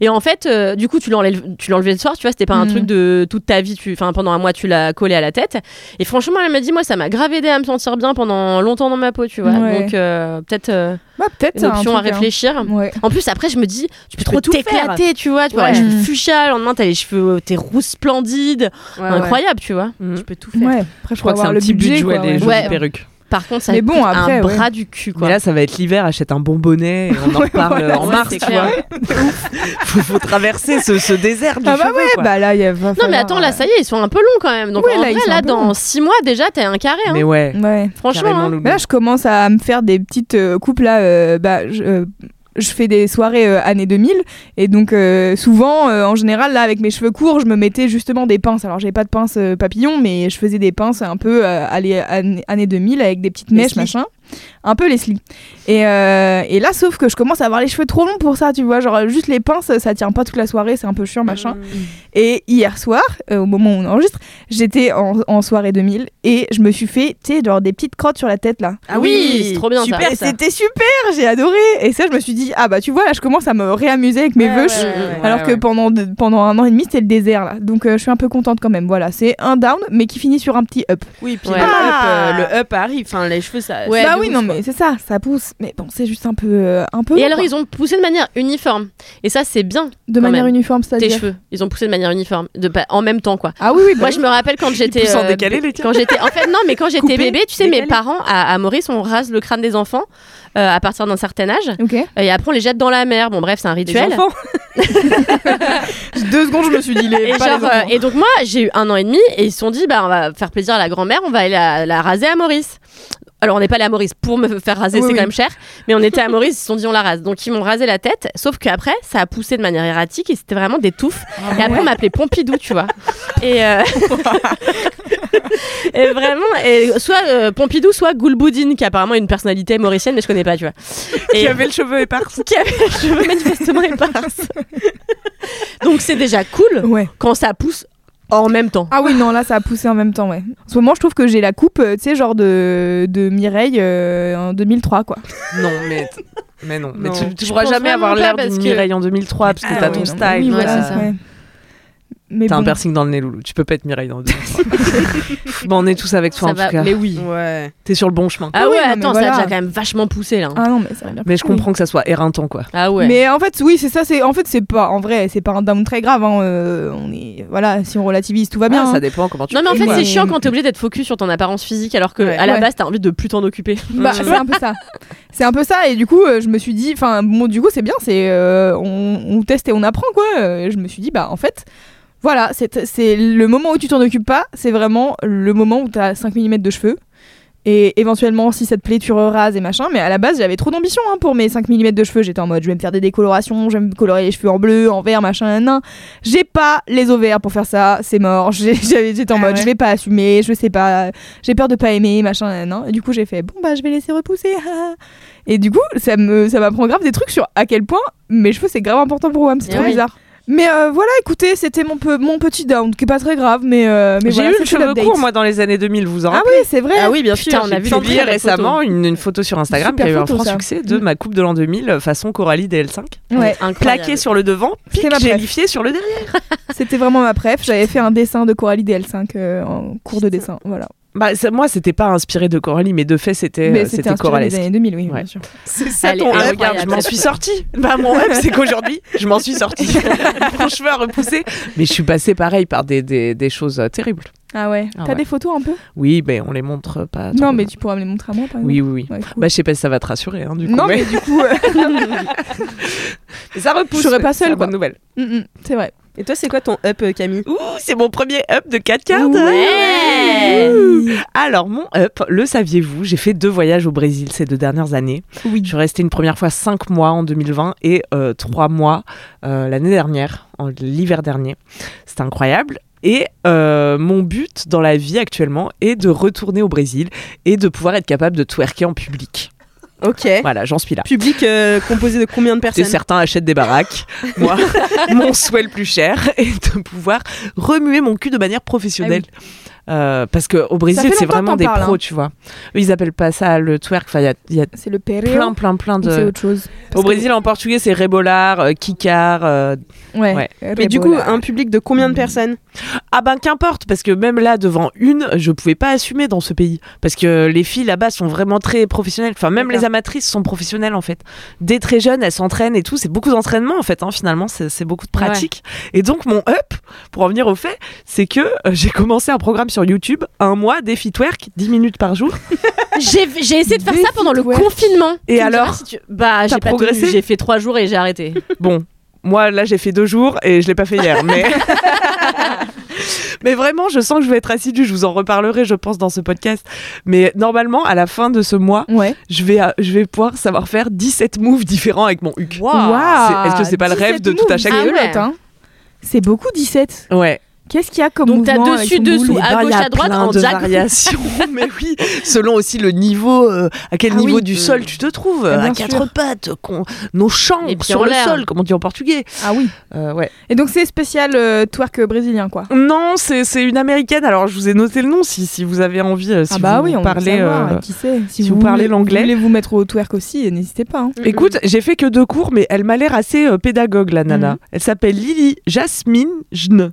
Et en fait, euh, du coup, tu l'enlèves- tu l'enlevais le soir, tu vois, c'était pas un
Mhm.
truc de toute ta vie, tu- enfin, pendant un mois, tu l'as collé à la tête. Et franchement, elle m'a dit, moi, ça m'a grave aidé à me sentir bien pendant longtemps dans ma peau, tu vois.
Ouais.
Donc, euh, peut-être euh,
Bah, peut-être
une option à
hein.
réfléchir.
Ouais.
En plus, après, je me dis, tu peux trop
tout
t'éclater, tu vois. Tu vois,
Ouais.
les cheveux
Mm.
fuchsia, le lendemain, t'as les cheveux, t'es rousse splendide.
Ouais,
Incroyable, tu vois.
Tu peux tout faire.
Ouais, après,
Je crois que c'est un
le
petit
budget, quoi,
les
ouais.
jolies
Ouais.
perruques.
Par contre, ça
Mais bon,
coûte
après,
un
ouais.
bras du cul, quoi.
Mais là, ça va être l'hiver, achète un bon bonnet et on en reparle
Voilà,
en
ouais,
mars, tu vois. faut, faut traverser ce, ce désert du
Ah bah
cheveu,
ouais,
quoi.
bah là, il y a. va
Non, mais attends, là,
euh,
ça y est, ils sont un peu longs quand même. Donc,
Ouais,
en
là,
vrai, là, dans
longs.
6 mois, déjà, t'as un carré. Hein.
Mais ouais,
Ouais.
Franchement, hein.
Mais là, je commence à me faire des petites euh, coupes là. euh, bah, je, euh, je fais des soirées euh, années 2000 et donc euh, souvent, euh, en général, là, avec mes cheveux courts, je me mettais justement des pinces. Alors, j'avais pas de pinces euh, papillons, mais je faisais des pinces un peu euh, années années 2000 avec des petites mèches, machin. Un peu Leslie. Et, euh, et là, sauf que je commence à avoir les cheveux trop longs pour ça, tu vois. Genre, juste les pinces, ça tient pas toute la soirée, c'est un peu chiant, machin. Et hier soir, euh, au moment où on enregistre, j'étais en, en soirée 2000 et je me suis fait, tu sais, genre des petites crottes sur la tête là.
Ah oui, c'est trop bien,
super, C'était super, j'ai adoré. Et ça, je me suis dit, ah bah tu vois, là, je commence à me réamuser avec mes
Ouais,
vœux.
ouais, ouais, ouais.
alors
Ouais,
que pendant, de- pendant un an et demi, c'était le désert là. Donc euh, je suis un peu contente quand même. Voilà, c'est un down, mais qui finit sur un petit up.
Oui, puis
Ouais.
le, up,
Ah.
euh, le up arrive. Enfin, les cheveux, ça.
Ouais,
bah oui,
ouf,
non,
quoi.
mais c'est ça, ça pousse. Mais bon, c'est juste un peu. euh, un peu
Et
long,
alors,
quoi.
ils ont poussé de manière uniforme. Et ça, c'est bien.
De manière
même.
uniforme,
Tes
c'est-à-dire.
cheveux. Ils ont poussé de manière uniforme. De, pas- en même temps, quoi.
Ah oui, oui, bah
Moi,
oui.
je me rappelle quand j'étais.
en
euh,
décalé, les tiens
quand j'étais. En fait, non, mais quand j'étais
Coupé,
bébé, tu sais, mes parents à, à Maurice, on rase le crâne des enfants euh, à partir d'un certain âge.
Ok.
Et après, on les jette dans la mer. Bon, bref, c'est un
Les
rituel.
enfants.
Deux secondes, je me suis dit, les.
Et,
pas
genre,
les enfants.
euh, et donc moi j'ai eu un an et demi et ils se sont dit bah on va faire plaisir à la grand-mère, on va aller la, la raser à Maurice. Alors on n'est pas allé à Maurice pour me faire raser,
Oui,
c'est
oui.
quand même cher, mais on était à Maurice, ils se sont dit on la rase. Donc ils m'ont rasé la tête, sauf qu'après ça a poussé de manière erratique et c'était vraiment des touffes. et après on m'appelait Pompidou, tu vois. Et, euh, et vraiment, et soit euh, Pompidou, soit Goulboudine, qui apparemment est une personnalité mauricienne, mais je connais pas, tu vois.
Qui
Et
avait le cheveu épars.
qui avait les cheveux manifestement éparses. Donc c'est déjà cool
Ouais.
quand ça pousse en même temps.
Ah oui, non, là, ça a poussé en même temps, ouais. En ce moment, je trouve que j'ai la coupe, euh, tu sais, genre de, de Mireille euh, en 2003, quoi.
Non, mais. Mais non, mais
Non.
tu, tu pourras jamais avoir l'air d'une
que-
Mireille en 2003 parce que
Ah
t'as
ouais,
ton
non,
style.
oui,
Ouais, c'est ça.
ouais.
T'as
bon.
un piercing dans le nez, Loulou. Tu peux pas être Mireille dans 2003. bon, on est tous avec toi
Ça
en
va,
tout cas.
mais oui.
Ouais.
T'es sur le bon chemin.
Ah
oui,
ouais,
non,
attends, ça
voilà.
a déjà quand même vachement poussé là.
Ah non, mais ça va bien.
Mais je comprends que ça soit éreintant, quoi.
Ah ouais.
Mais en fait, oui, c'est ça. C'est en fait, c'est pas en vrai, c'est pas un down très grave. hein, euh, on est voilà, si on relativise, tout va bien.
Ah,
hein.
ça dépend comment tu
non mais en fait c'est chiant quand t'es obligé d'être focus sur ton apparence physique alors que
Ouais.
à la
Ouais.
base t'as envie de plus t'en occuper.
Bah, c'est un peu ça. C'est un peu ça. Et du coup, euh, je me suis dit, enfin, bon, du coup, c'est bien. C'est euh, on, teste et on apprend, quoi. Je me suis dit, bah, en fait, voilà, c'est le moment où tu t'en occupes pas. C'est vraiment le moment où t'as 5 mm de cheveux. Et éventuellement, si ça te plaît, tu rases et machin. Mais à la base, j'avais trop d'ambition hein, pour mes 5 mm de cheveux. J'étais en mode, je vais me faire des décolorations, je vais me colorer les cheveux en bleu, en vert, machin, nan. J'ai pas les ovaires pour faire ça, c'est mort. J'étais en Ah mode, ouais. je vais pas assumer, je sais pas, j'ai peur de pas aimer, machin, nan. Et du coup, j'ai fait, bon, bah, je vais laisser repousser. Et du coup, ça me ça m'apprend grave des trucs sur à quel point mes cheveux, c'est grave important pour moi. C'est trop bizarre. Mais euh, voilà, écoutez, c'était mon, peu, mon petit down, qui est pas très grave, mais, euh, mais
J'ai
voilà,
eu le cheveu court, moi, dans les années 2000, vous en
Ah
rappelez
oui, c'est vrai.
Ah oui, bien
Putain,
sûr.
on a
j'ai
vu
pu
des
en
publié récemment une, une photo sur Instagram
Super
qui a eu un franc
ça.
succès de ma coupe de l'an 2000 euh, façon Coralie DL5.
Ouais.
Plaquée sur le devant, gélifiée sur le derrière.
C'était vraiment ma préf. J'avais fait un dessin de Coralie DL5 euh, en cours de dessin. Voilà.
Bah, ça- moi, c'était pas inspiré de Coralie, mais de fait, c'était euh,
c'était inspiré des années 2000, oui,
Ouais.
bien sûr.
C'est ça ton
incroyable,
regarde, je m'en suis sortie. Bah, mon up, c'est qu'aujourd'hui, je m'en suis sortie. Mon cheveu a repoussé. Mais je suis passée pareil par des, des, des choses euh, terribles.
Ah ouais.
Ah
T'as
ouais.
des photos un peu?
Oui, mais on les montre pas.
Non, mais tu pourras me les montrer à moi, par exemple.
Oui, oui, oui.
Ouais, cool.
Bah, je sais pas si ça va te rassurer, hein, du coup.
non,
mais...
mais du coup, euh,
mais ça repousse.
Je serais pas seule,
bonne nouvelle.
mm, mm, c'est vrai.
Et toi, c'est quoi ton up, euh, Camille
Ouh, c'est mon premier up de 4 quarts d'heure.
Ouais.
Ouh. Alors, mon up, le saviez-vous J'ai fait deux voyages au Brésil ces deux dernières années.
Oui.
Je suis restée une première fois 5 mois en 2020 et 3 mois euh, l'année dernière, l'hiver dernier. C'était incroyable. Et euh, mon but dans la vie actuellement est de retourner au Brésil et de pouvoir être capable de twerker en public.
Ok.
Voilà, j'en suis là.
Public euh, composé de combien de
Et
personnes
certains achètent des baraques. Moi, mon souhait le plus cher est de pouvoir remuer mon cul de manière professionnelle. Euh, parce que au Brésil, c'est vraiment des
parles,
pros,
hein.
tu vois. Eux, ils appellent pas ça le twerk. Enfin, il y a, il y a
C'est le perreo.
plein, plein, plein de.
C'est autre chose?
Au Brésil, en portugais, c'est rebolar, euh, kikar. euh,
Ouais.
Ouais.
Mais du coup, un public de combien de personnes?
Ah ben qu'importe, parce que même là, devant une, je pouvais pas assumer dans ce pays. Parce que les filles là-bas sont vraiment très professionnelles. Enfin, même les amatrices sont professionnelles en fait. Dès très jeunes, elles s'entraînent et tout. C'est beaucoup d'entraînement en fait, hein, finalement. C'est c'est beaucoup de pratique. Et donc, mon up, pour en venir au fait, c'est que euh, j'ai commencé un programme sur YouTube, un mois, défi twerk, 10 minutes par jour.
J'ai essayé de faire ça pendant le
twerk.
confinement.
Et
Tu
alors
diras si tu- Bah, j'ai
progressé.
J'ai fait trois jours et j'ai arrêté.
Bon, moi là j'ai fait deux jours et je l'ai pas fait hier, mais. Mais vraiment, je sens que je vais être assidue. Je vous en reparlerai, je pense, dans ce podcast. Mais normalement, à la fin de ce mois,
Ouais.
je vais, euh, je vais pouvoir savoir faire 17 moves différents avec mon huc. Est-ce que c'est pas le rêve
17
de tout à chaque
Ah ouais.
Hein. C'est beaucoup 17.
Ouais.
Qu'est-ce qu'il y a comme
Donc, t'as
mouvement avec
dessus, dessous,
boule
à
Eh ben,
gauche, à droite, en
de variations. mais oui, selon aussi le niveau, euh, à quel
Ah
niveau
oui.
du sol tu te trouves,
Ah,
à quatre
sûr.
pattes, nos champs sur le sol, comme on dit en portugais.
Ah oui.
Euh, ouais.
Et donc c'est spécial euh, twerk brésilien quoi.
Non, c'est c'est une américaine. Alors je vous ai noté le nom si, si vous avez envie. Si
ah bah
vous
oui, on
parlez.
veut savoir,
euh,
qui c'est.
si vous parlez
voulez-
l'anglais.
Vous voulez vous mettre au twerk aussi, n'hésitez pas. hein.
Écoute, j'ai fait que deux cours, mais elle m'a l'air assez euh, pédagogue, la nana.
Mhm.
Elle s'appelle Lily Jasmine Jne.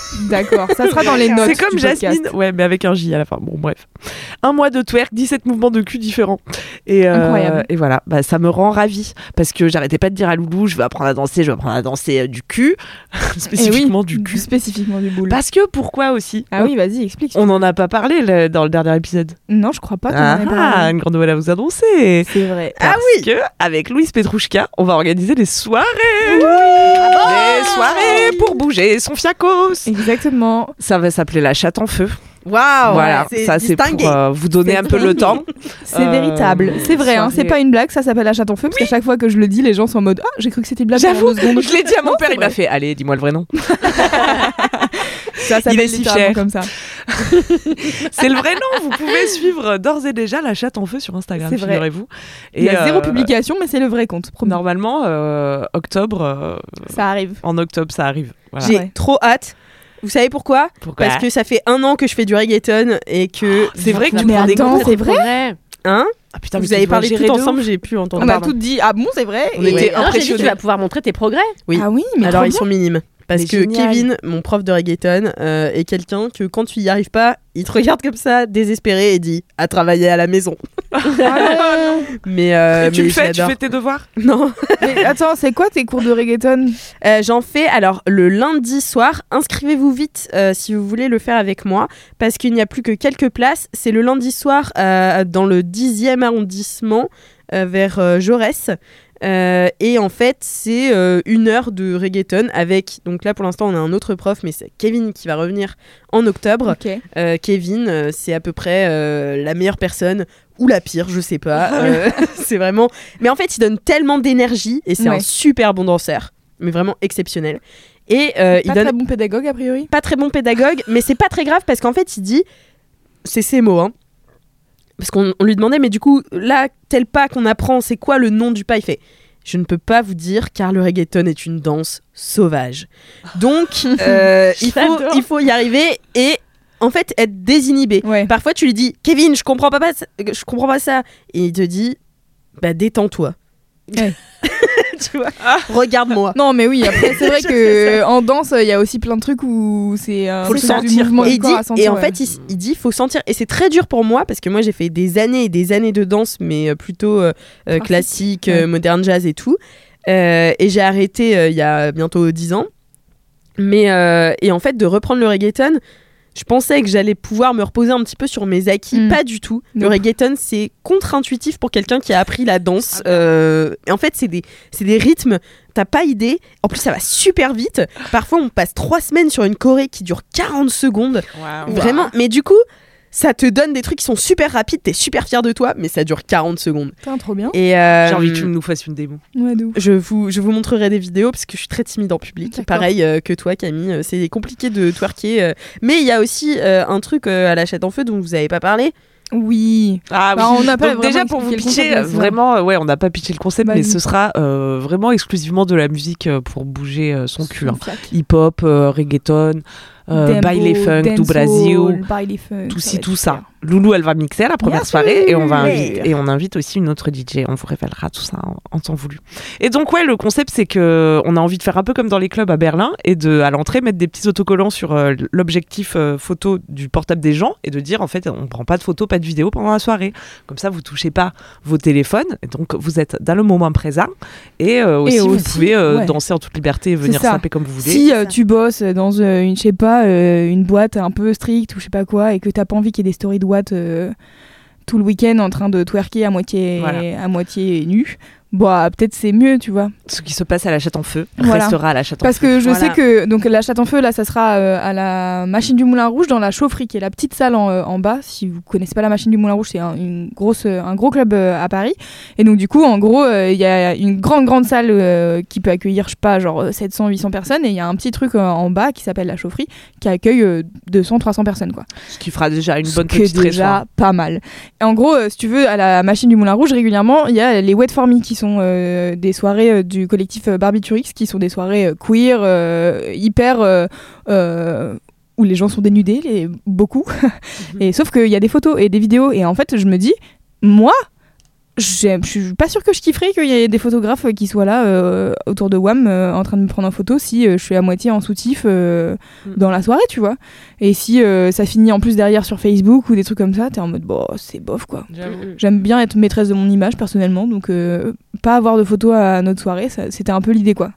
D'accord, ça sera dans les notes.
C'est comme
du podcast.
Jasmine, ouais, mais avec un J à la fin. Bon, bref. Un mois de twerk, 17 mouvements de cul différents. Et, euh,
Incroyable.
Et voilà, bah, ça me rend ravie. Parce que j'arrêtais pas de dire à Loulou, je veux apprendre à danser, je veux apprendre à danser euh, du cul. Spécifiquement
Eh oui,
du cul.
Spécifiquement du boule.
Parce que pourquoi aussi
Ah oui, vas-y, explique.
On n'en a pas parlé le- dans le dernier épisode.
Non, je crois pas qu'on en
Ah, une grande nouvelle à vous annoncer.
C'est vrai.
Parce que avec Louise Petrouchka, on va organiser des soirées. des soirées pour bouger son fiacos.
Exactement.
Ça va s'appeler la chatte en feu.
Waouh
voilà, ça c'est pour euh, vous donner un peu le temps.
C'est
Euh,
véritable. C'est vrai, hein, c'est pas une blague, ça s'appelle la chatte en feu, parce qu'à chaque fois que je le dis, les gens sont en mode Ah, j'ai cru que c'était une blague.
J'avoue, je l'ai dit à mon père, il m'a fait Allez, dis-moi le vrai nom.
Ça s'appelle
Il est si fier.
comme ça.
C'est le vrai nom. Vous pouvez suivre d'ores et déjà la chatte en feu sur Instagram,
C'est vrai.
figurez-vous.
Il y a zéro
euh,
publication, mais c'est le vrai compte.
Normalement, euh, octobre, euh,
Ça arrive.
en octobre, ça arrive. Voilà.
J'ai
Ouais.
trop hâte. Vous savez pourquoi?
Pourquoi?
Parce que ça fait un an que je fais du reggaeton et que.
C'est vrai que tu prends des
attends,
cours.
c'est vrai
Hein?
Ah putain, mais
Vous avez parlé tout
de
ensemble, j'ai pu entendre.
On a tout dit. Ah bon, c'est vrai?
On
Et-
était
Non, dit,
impressionnés.
tu vas pouvoir montrer tes progrès.
Oui.
Ah oui, mais
Alors
trop
ils
bien.
sont minimes. Parce
Mais
que
génial.
Kevin, mon prof de reggaeton, euh, est quelqu'un que quand tu y arrives pas, il te regarde comme ça, désespéré, et dit à travailler à la maison. mais euh,
Et tu
mais
le fais, tu fais tes devoirs?
Non.
Mais attends, c'est quoi tes cours de reggaeton?
Euh, J'en fais alors le lundi soir. Inscrivez-vous vite euh, si vous voulez le faire avec moi parce qu'il n'y a plus que quelques places. C'est le lundi soir euh, dans le 10e arrondissement euh, vers euh, Jaurès. Euh, et en fait, c'est euh, une heure de reggaeton avec. Donc là, pour l'instant, on a un autre prof, mais c'est Kevin qui va revenir en octobre.
Ok.
Euh, Kevin, c'est à peu près la meilleure personne ou la pire, je sais pas. Euh, c'est vraiment. Mais en fait, il donne tellement d'énergie et c'est
Ouais.
un super bon danseur, mais vraiment exceptionnel. Et euh, il
Pas
donne
très bon pédagogue a priori?
pas très bon pédagogue, mais c'est pas très grave parce qu'en fait, il dit, c'est ses mots, hein. Parce qu'on on lui demandait, mais du coup, là, tel pas qu'on apprend, c'est quoi le nom du pas? Il fait, je ne peux pas vous dire car le reggaeton est une danse sauvage. Donc, euh, il, faut,
J'adore.
il faut y arriver et en fait être désinhibé.
Ouais.
Parfois, tu lui dis, Kevin, je comprends pas, pas ça- je comprends pas ça, et il te dit, bah détends-toi.
Ouais.
tu vois, regarde-moi.
Non, mais oui, après, c'est vrai que en danse, il y a aussi plein de trucs où c'est un
faut le
du
sentir. Et, il dit,
sentir,
et en
ouais.
fait, il, il dit faut sentir. Et c'est très dur pour moi parce que moi, j'ai fait des années et des années de danse, mais euh, plutôt euh, euh,
Classique. Ouais.
euh, moderne jazz et tout. Euh, et j'ai arrêté euh, il y a bientôt 10 ans. Mais euh, et en fait, de reprendre le reggaeton, je pensais que j'allais pouvoir me reposer un petit peu sur mes acquis.
Mm.
Pas du tout. Le reggaeton, c'est contre-intuitif pour quelqu'un qui a appris la danse. Euh, et en fait, c'est des, c'est des rythmes, t'as pas idée. En plus, ça va super vite. Parfois, on passe trois semaines sur une choré qui dure 40 secondes. Vraiment. Mais du coup, ça te donne des trucs qui sont super rapides. T'es super fier de toi, mais ça dure 40 secondes.
Putain, trop bien.
Et euh,
J'ai envie que tu nous fasses une démo.
Ouais, de ouf.
je vous, je vous montrerai des vidéos parce que je suis très timide en public.
D'accord.
Pareil euh, que toi, Camille. Euh, C'est compliqué de twerker. euh. Mais il y a aussi euh, un truc euh, à la chatte en feu dont vous avez pas parlé.
Oui.
Ah
Bah, on n'a pas
Donc
vraiment
déjà pour vous
expliqué le
pitcher,
concept, mais c'est
vraiment, euh, ouais, on n'a pas pitché le concept, mais
Vas-y.
ce sera euh, vraiment exclusivement de la musique euh, pour bouger euh, son cul. hein.
Fiac.
Hip-hop, euh, reggaeton, euh, baile funk
dancehall,
Brasil, tout ci, tout ça. Loulou, elle va mixer à la première
Bien
soirée et on, va
sûr.
inviter- et on invite aussi une autre DJ. On vous révélera tout ça en, en temps voulu. Et donc, ouais, le concept, c'est que on a envie de faire un peu comme dans les clubs à Berlin et de, à l'entrée, mettre des petits autocollants sur euh, l'objectif euh, photo du portable des gens et de dire, en fait, on prend pas de photos, pas de vidéos pendant la soirée. Comme ça, vous touchez pas vos téléphones. Et donc, vous êtes dans le moment présent et euh, aussi,
Et
vous pouvez
ouais.
danser en toute liberté et venir saper comme vous voulez.
Si tu bosses dans une, je sais pas, euh, une boîte un peu stricte ou je sais pas quoi, et que t'as pas envie qu'il y ait des stories de boîte euh, tout le week-end en train de twerker à moitié,
Voilà.
à moitié nu, bah peut-être c'est mieux, tu vois.
Ce qui se passe à la chatte en feu
Voilà.
restera à la chatte en
Parce
feu.
que je
Voilà.
sais que donc la chatte en feu là ça sera euh, à la machine du Moulin Rouge dans la chaufferie qui est la petite salle en, euh, en bas si vous connaissez pas la machine du Moulin Rouge c'est un, une grosse euh, un gros club euh, à Paris et donc du coup en gros il y a une grande grande salle qui peut accueillir je sais pas genre 700 800 personnes et il y a un petit truc en bas qui s'appelle la chaufferie qui accueille euh, 200 300 personnes quoi.
Ce qui fera déjà une bonne
Ce qui
petite
déjà pas mal. Et en gros, si tu veux, à la machine du Moulin Rouge, régulièrement, il y a les Wet For Me qui sont euh, des soirées euh, du collectif euh, Barbiturix, qui sont des soirées queer, hyper. où les gens sont dénudés, les, beaucoup. et sauf qu'il y a des photos et des vidéos. Et en fait, je me dis, moi, je suis pas sûre que je kifferais qu'il y ait des photographes qui soient là euh, autour de WAM euh, en train de me prendre en photo si euh, je suis à moitié en soutif euh, dans la soirée, tu vois. Et si euh, ça finit en plus derrière sur Facebook ou des trucs comme ça, t'es en mode bon, c'est bof quoi. J'aime bien être maîtresse de mon image personnellement, donc euh, pas avoir de photos à notre soirée, c'était un peu l'idée quoi.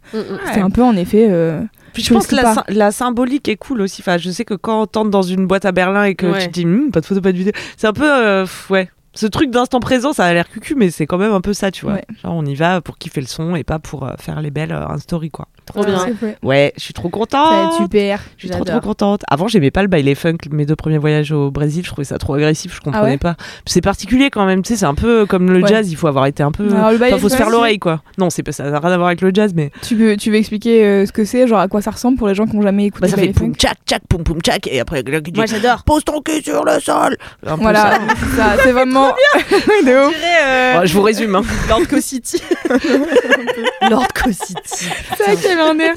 C'était un peu en effet. euh,
Puis je pense que la,
pas.
sy- la symbolique est cool aussi. Enfin, je sais que quand on tente dans une boîte à Berlin et que
Ouais.
tu te dis Hum, pas de photo, pas de vidéo, c'est un peu euh, ouais. Ce truc d'instant présent, ça a l'air cucu, mais c'est quand même un peu ça, tu vois.
Ouais.
Genre, on y va pour kiffer le son et pas pour euh, faire les belles euh, un story, quoi.
Trop bien.
fait.
Ouais, je suis trop
Ça va
contente.
être super.
Je suis trop trop contente. Avant, j'aimais pas le baile funk. Mes deux premiers voyages au Brésil, je trouvais ça trop agressif. Je comprenais
ouais
pas. C'est particulier quand même. Tu sais, c'est un peu comme le
Ouais.
jazz. Il faut avoir été un peu.
Le
Enfin, faut se faire l'oreille, quoi. Non, c'est pas ça. n'a rien à voir avec le jazz, mais
Tu veux, tu veux expliquer euh, ce que c'est, genre à quoi ça ressemble pour les gens qui n'ont jamais écouté
bah, ça fait poum tchac tchac poum poum tchac et après quelqu'un qui dit
Moi j'adore.
pose ton cul sur le sol.
Voilà,
ça.
c'est ça, c'est vraiment. de ouf.
Ouais, je vous résume. Hein.
Lord Co-City. Lord Co-City.
C'est vrai qu'il y avait un air.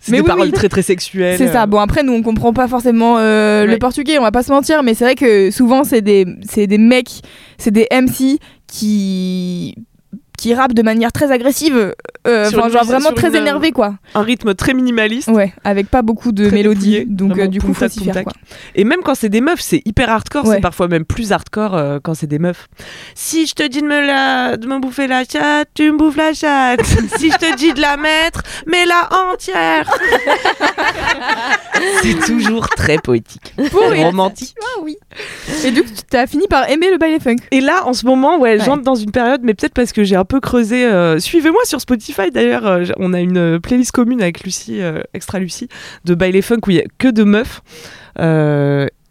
C'est
Mais
des
oui,
paroles
oui.
très très sexuelles.
C'est ça. Bon, après, nous, on comprend pas forcément euh,
Ouais.
le portugais, on va pas se mentir, mais c'est vrai que souvent, c'est des, c'est des mecs, c'est des MC qui qui rappent de manière très agressive, euh, genre
musique-
vraiment très
une,
énervé quoi.
Un rythme très minimaliste.
Ouais, avec pas beaucoup de mélodie, donc euh,
vraiment
du coup faut s'y faire quoi.
Et même quand c'est des meufs, c'est hyper hardcore.
Ouais.
C'est parfois même plus hardcore euh, quand c'est des meufs. Si je te dis de me, la, de me bouffer la chatte, tu me bouffes la chatte. si je te dis de la mettre, mets-la entière. c'est toujours très poétique.
Poétique.
romantique.
Ah oui. Et du coup, tu as fini par aimer le baile funk.
Et là, en ce moment, ouais,
Ouais.
j'entre dans une période, mais peut-être parce que j'ai un peu creusé. euh, Suivez-moi sur Spotify d'ailleurs. euh, on a une euh, playlist commune avec Lucie, extra Lucie, de baile funk où il y a que de meufs.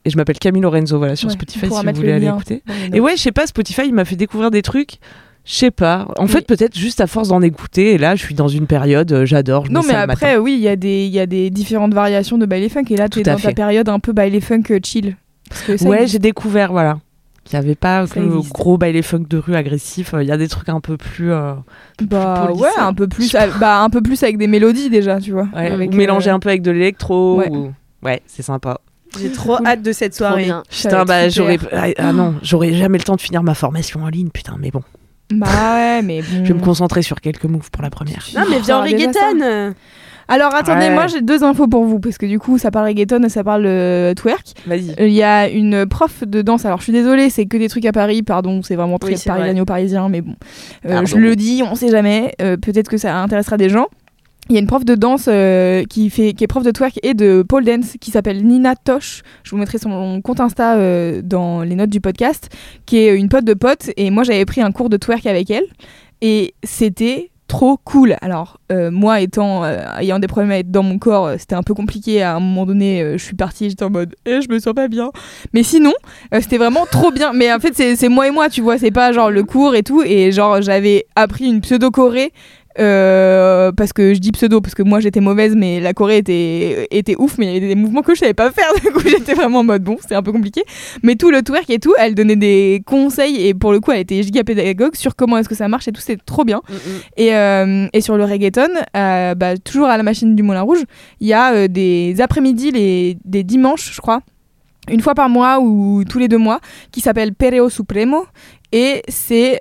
Et je m'appelle Camille Lorenzo, voilà, sur
Ouais,
Spotify si vous voulez
le
aller écouter. Et ouais, je sais pas, Spotify, il m'a fait découvrir des trucs. Je sais pas. En
Oui.
fait, peut-être juste à force d'en écouter. Et là, je suis dans une période, euh, j'adore.
Non mais après
matin.
oui, il y a des y a des différentes variations de baile funk et là tu es dans ta
fait.
période un peu baile funk chill. Parce que ça
Ouais, j'ai découvert, voilà. Il n'y avait pas le gros baile funk de rue agressif. Il y a des trucs un peu plus. euh,
Bah ouais, un peu plus, ah, bah un peu plus avec des mélodies déjà, tu vois.
ouais,
avec,
ou mélanger
euh,
un peu avec de l'électro.
ouais.
ou- Ouais, c'est sympa.
J'ai trop hâte de cette soirée.
Putain, bah j'aurais. Ah, ah non, j'aurais jamais le temps de finir ma formation en ligne, putain, mais bon.
Bah ouais, mais bon.
Je vais me concentrer sur quelques moves pour la première.
Non, mais viens en reggaeton.
Alors attendez,
Ouais.
moi j'ai deux infos pour vous parce que du coup ça parle reggaeton et ça parle euh, twerk.
Vas-y.
Il y a une prof de danse. Alors je suis désolée, c'est que des trucs à Paris, pardon, c'est vraiment très
Oui,
parisien parisien, mais bon, Euh, je le dis, on sait jamais. euh, Peut-être que ça intéressera des gens. Il y a une prof de danse euh, qui, fait, qui est prof de twerk et de pole dance qui s'appelle Nina Tosh. Je vous mettrai son compte Insta euh, dans les notes du podcast, qui est une pote de pote. Et moi, j'avais pris un cours de twerk avec elle. Et c'était trop cool. Alors, euh, moi, étant, euh, ayant des problèmes à être dans mon corps, euh, c'était un peu compliqué. À un moment donné, je suis partie, j'étais en mode, eh, je me sens pas bien. Mais sinon, c'était vraiment trop bien. Mais en fait, c'est moi et moi, tu vois, c'est pas genre le cours et tout. Et genre, j'avais appris une pseudo-choré euh, parce que je dis pseudo parce que moi j'étais mauvaise, mais la Corée était était ouf, mais il y avait des mouvements que je savais pas faire. Du coup, j'étais vraiment en mode bon, c'était un peu compliqué. Mais tout le twerk et tout, elle donnait des conseils et pour le coup, elle était giga pédagogue sur comment est-ce que ça marche et tout, c'était trop bien. Et, euh, et sur le reggaeton, euh, bah, toujours à la machine du Moulin Rouge, il y a des après-midi, les, des dimanches, je crois, une fois par mois ou tous les deux mois, qui s'appelle Pereo Supremo. Et c'est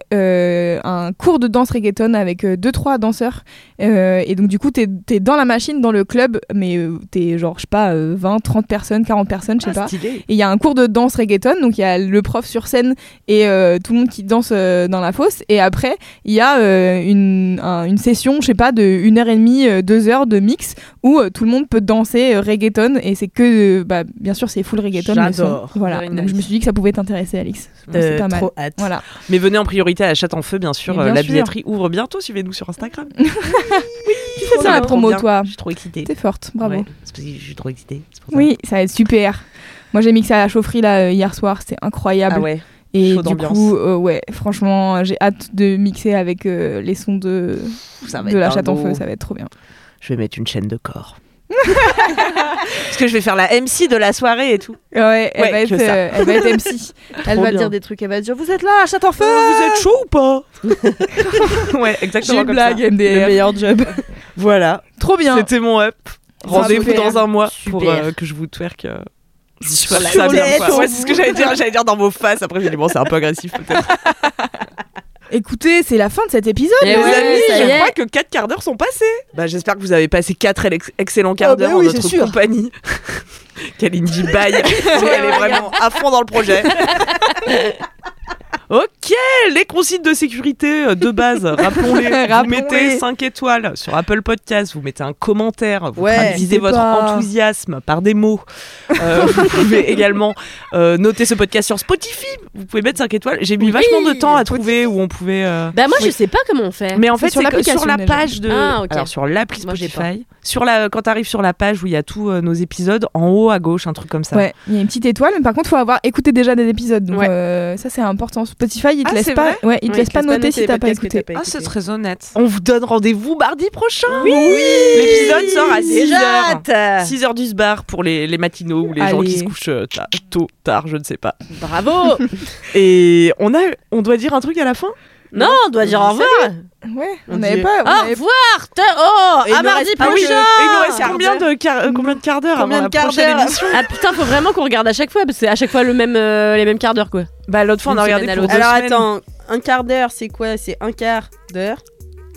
un cours de danse reggaeton avec euh, deux trois danseurs. Euh, et donc du coup, t'es es dans la machine, dans le club, mais euh, t'es genre, je sais pas, euh, 20, 30 personnes, 40 personnes, je sais pas.
stylé.
Et il y a un cours de danse reggaeton, donc il y a le prof sur scène et euh, tout le monde qui danse euh, dans la fosse. Et après, il y a euh, une, un- une session, je sais pas, de une heure et demie, euh, deux heures de mix où euh, tout le monde peut danser euh, reggaeton. Et c'est que, euh, bah, bien sûr, c'est full reggaeton.
J'adore.
Voilà. Donc je me suis dit que ça pouvait t'intéresser, Alix. Donc,
Euh,
pas mal.
trop hâte.
Voilà.
Mais venez en priorité à la chatte en feu, bien sûr. Euh,
bien
la
sûr.
billetterie ouvre bientôt. Suivez-nous sur Instagram.
Tu fais ça la promo, toi.
Je suis trop excitée.
T'es forte, bravo.
Ouais, c'est parce que je suis trop excitée. c'est pour ça.
Oui, ça va être super. Moi, j'ai mixé à la chaufferie là euh, hier soir, c'était incroyable.
Ah ouais.
Et
Chaud
du coup, euh, ouais, franchement, j'ai hâte de mixer avec euh, les sons de,
Ça va
de la chatte en feu, ça va être trop bien.
Je vais mettre une chaîne de corps. Parce que je vais faire la MC de la soirée et tout.
Ouais, elle,
Ouais,
va, être,
que ça.
euh, elle va être MC. elle va
bien.
dire des trucs, elle va dire Vous êtes là, chatte en feu
vous êtes chaud ou pas Ouais, exactement.
J'ai une
comme
blague,
ça.
MDR.
Le meilleur job. voilà.
Trop bien.
C'était mon up. Rendez-vous dans un mois pour euh, que je vous twerk. euh,
Sur la
Ouais, c'est ce que j'allais dire. J'allais dire dans vos faces. Après, j'ai dit bon, c'est un peu agressif peut-être.
Écoutez, c'est la fin de cet épisode.
Les
les
amis,
amis.
je crois que 4 quarts d'heure sont passés. Bah, j'espère que vous avez passé 4 excellents quarts
Ah bah
d'heure
oui,
en notre
sûr.
compagnie. Kalindi baille. Elle est vraiment à fond dans le projet. Ok, les consignes de sécurité euh, de base, rappelons-les. vous mettez 5 étoiles sur Apple Podcast, vous mettez un commentaire, vous
Ouais,
traduisez votre
pas-
enthousiasme par des mots. Euh, vous pouvez également euh, noter ce podcast sur Spotify. Vous pouvez mettre 5 étoiles. J'ai mis
Oui,
vachement de temps à trouver où on pouvait. euh,
Bah moi
Oui.
je sais pas comment on fait.
mais en fait,
sur
la page de.
Ah.
Alors, sur l'appli Spotify, sur la, quand tu arrives sur la page où il y a tous euh, nos épisodes, en haut à gauche, un truc comme ça.
Ouais, il y a une petite étoile, mais par contre, faut avoir écouté déjà des épisodes. Donc
Ouais.
euh, ça, c'est important. Spotify, il te
Ah,
laisse pas, ouais, il te
Ouais,
laisse pas
laisse pas
noter si t'as pas écouté.
Ah, c'est très honnête. On vous donne rendez-vous mardi prochain.
Oui.
L'épisode sort à 6
Déjà
heures.
hâte.
6 heures du bar pour les, les matinaux ou les gens qui se couchent euh, tôt, tard, je ne sais pas.
Bravo
Et on, a, on doit dire un truc à la fin?
Non, on doit dire au revoir.
Ouais, on n'avait pas. on
Au
avait-
revoir. Oh,
Et il
à
nous
mardi
reste-
prochain.
et il nous reste combien de, quart- euh, combien de quarts d'heure
Combien
avant
de
la
quarts
prochaine
d'heure
émission
Ah putain, faut vraiment qu'on regarde à chaque fois parce que c'est à chaque fois le même, euh, les mêmes quarts d'heure quoi.
Bah l'autre fois on
Une
a regardé
semaine à
pour
l'autre.
deux
Alors
semaines.
attends, un quart d'heure, c'est quoi? C'est un quart d'heure?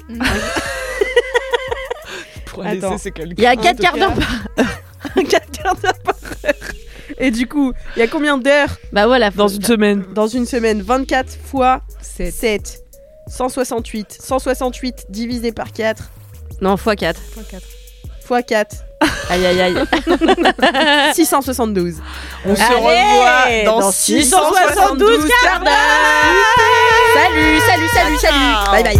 Pour
Attends.
laisser ses calculs.
Il y a
En
4
tout
quarts d'heure. par-
Un quart d'heure par heure. Et du coup, il y a combien d'heures
Bah voilà.
Dans une semaine.
dans une semaine 24 fois 7. 168. 168 divisé par 4
Non, x 4.
fois 4.
Aïe aïe aïe.
672.
On se revoit dans,
dans
672 quarts d'heure.
salut, salut, salut, salut.
Bye bye.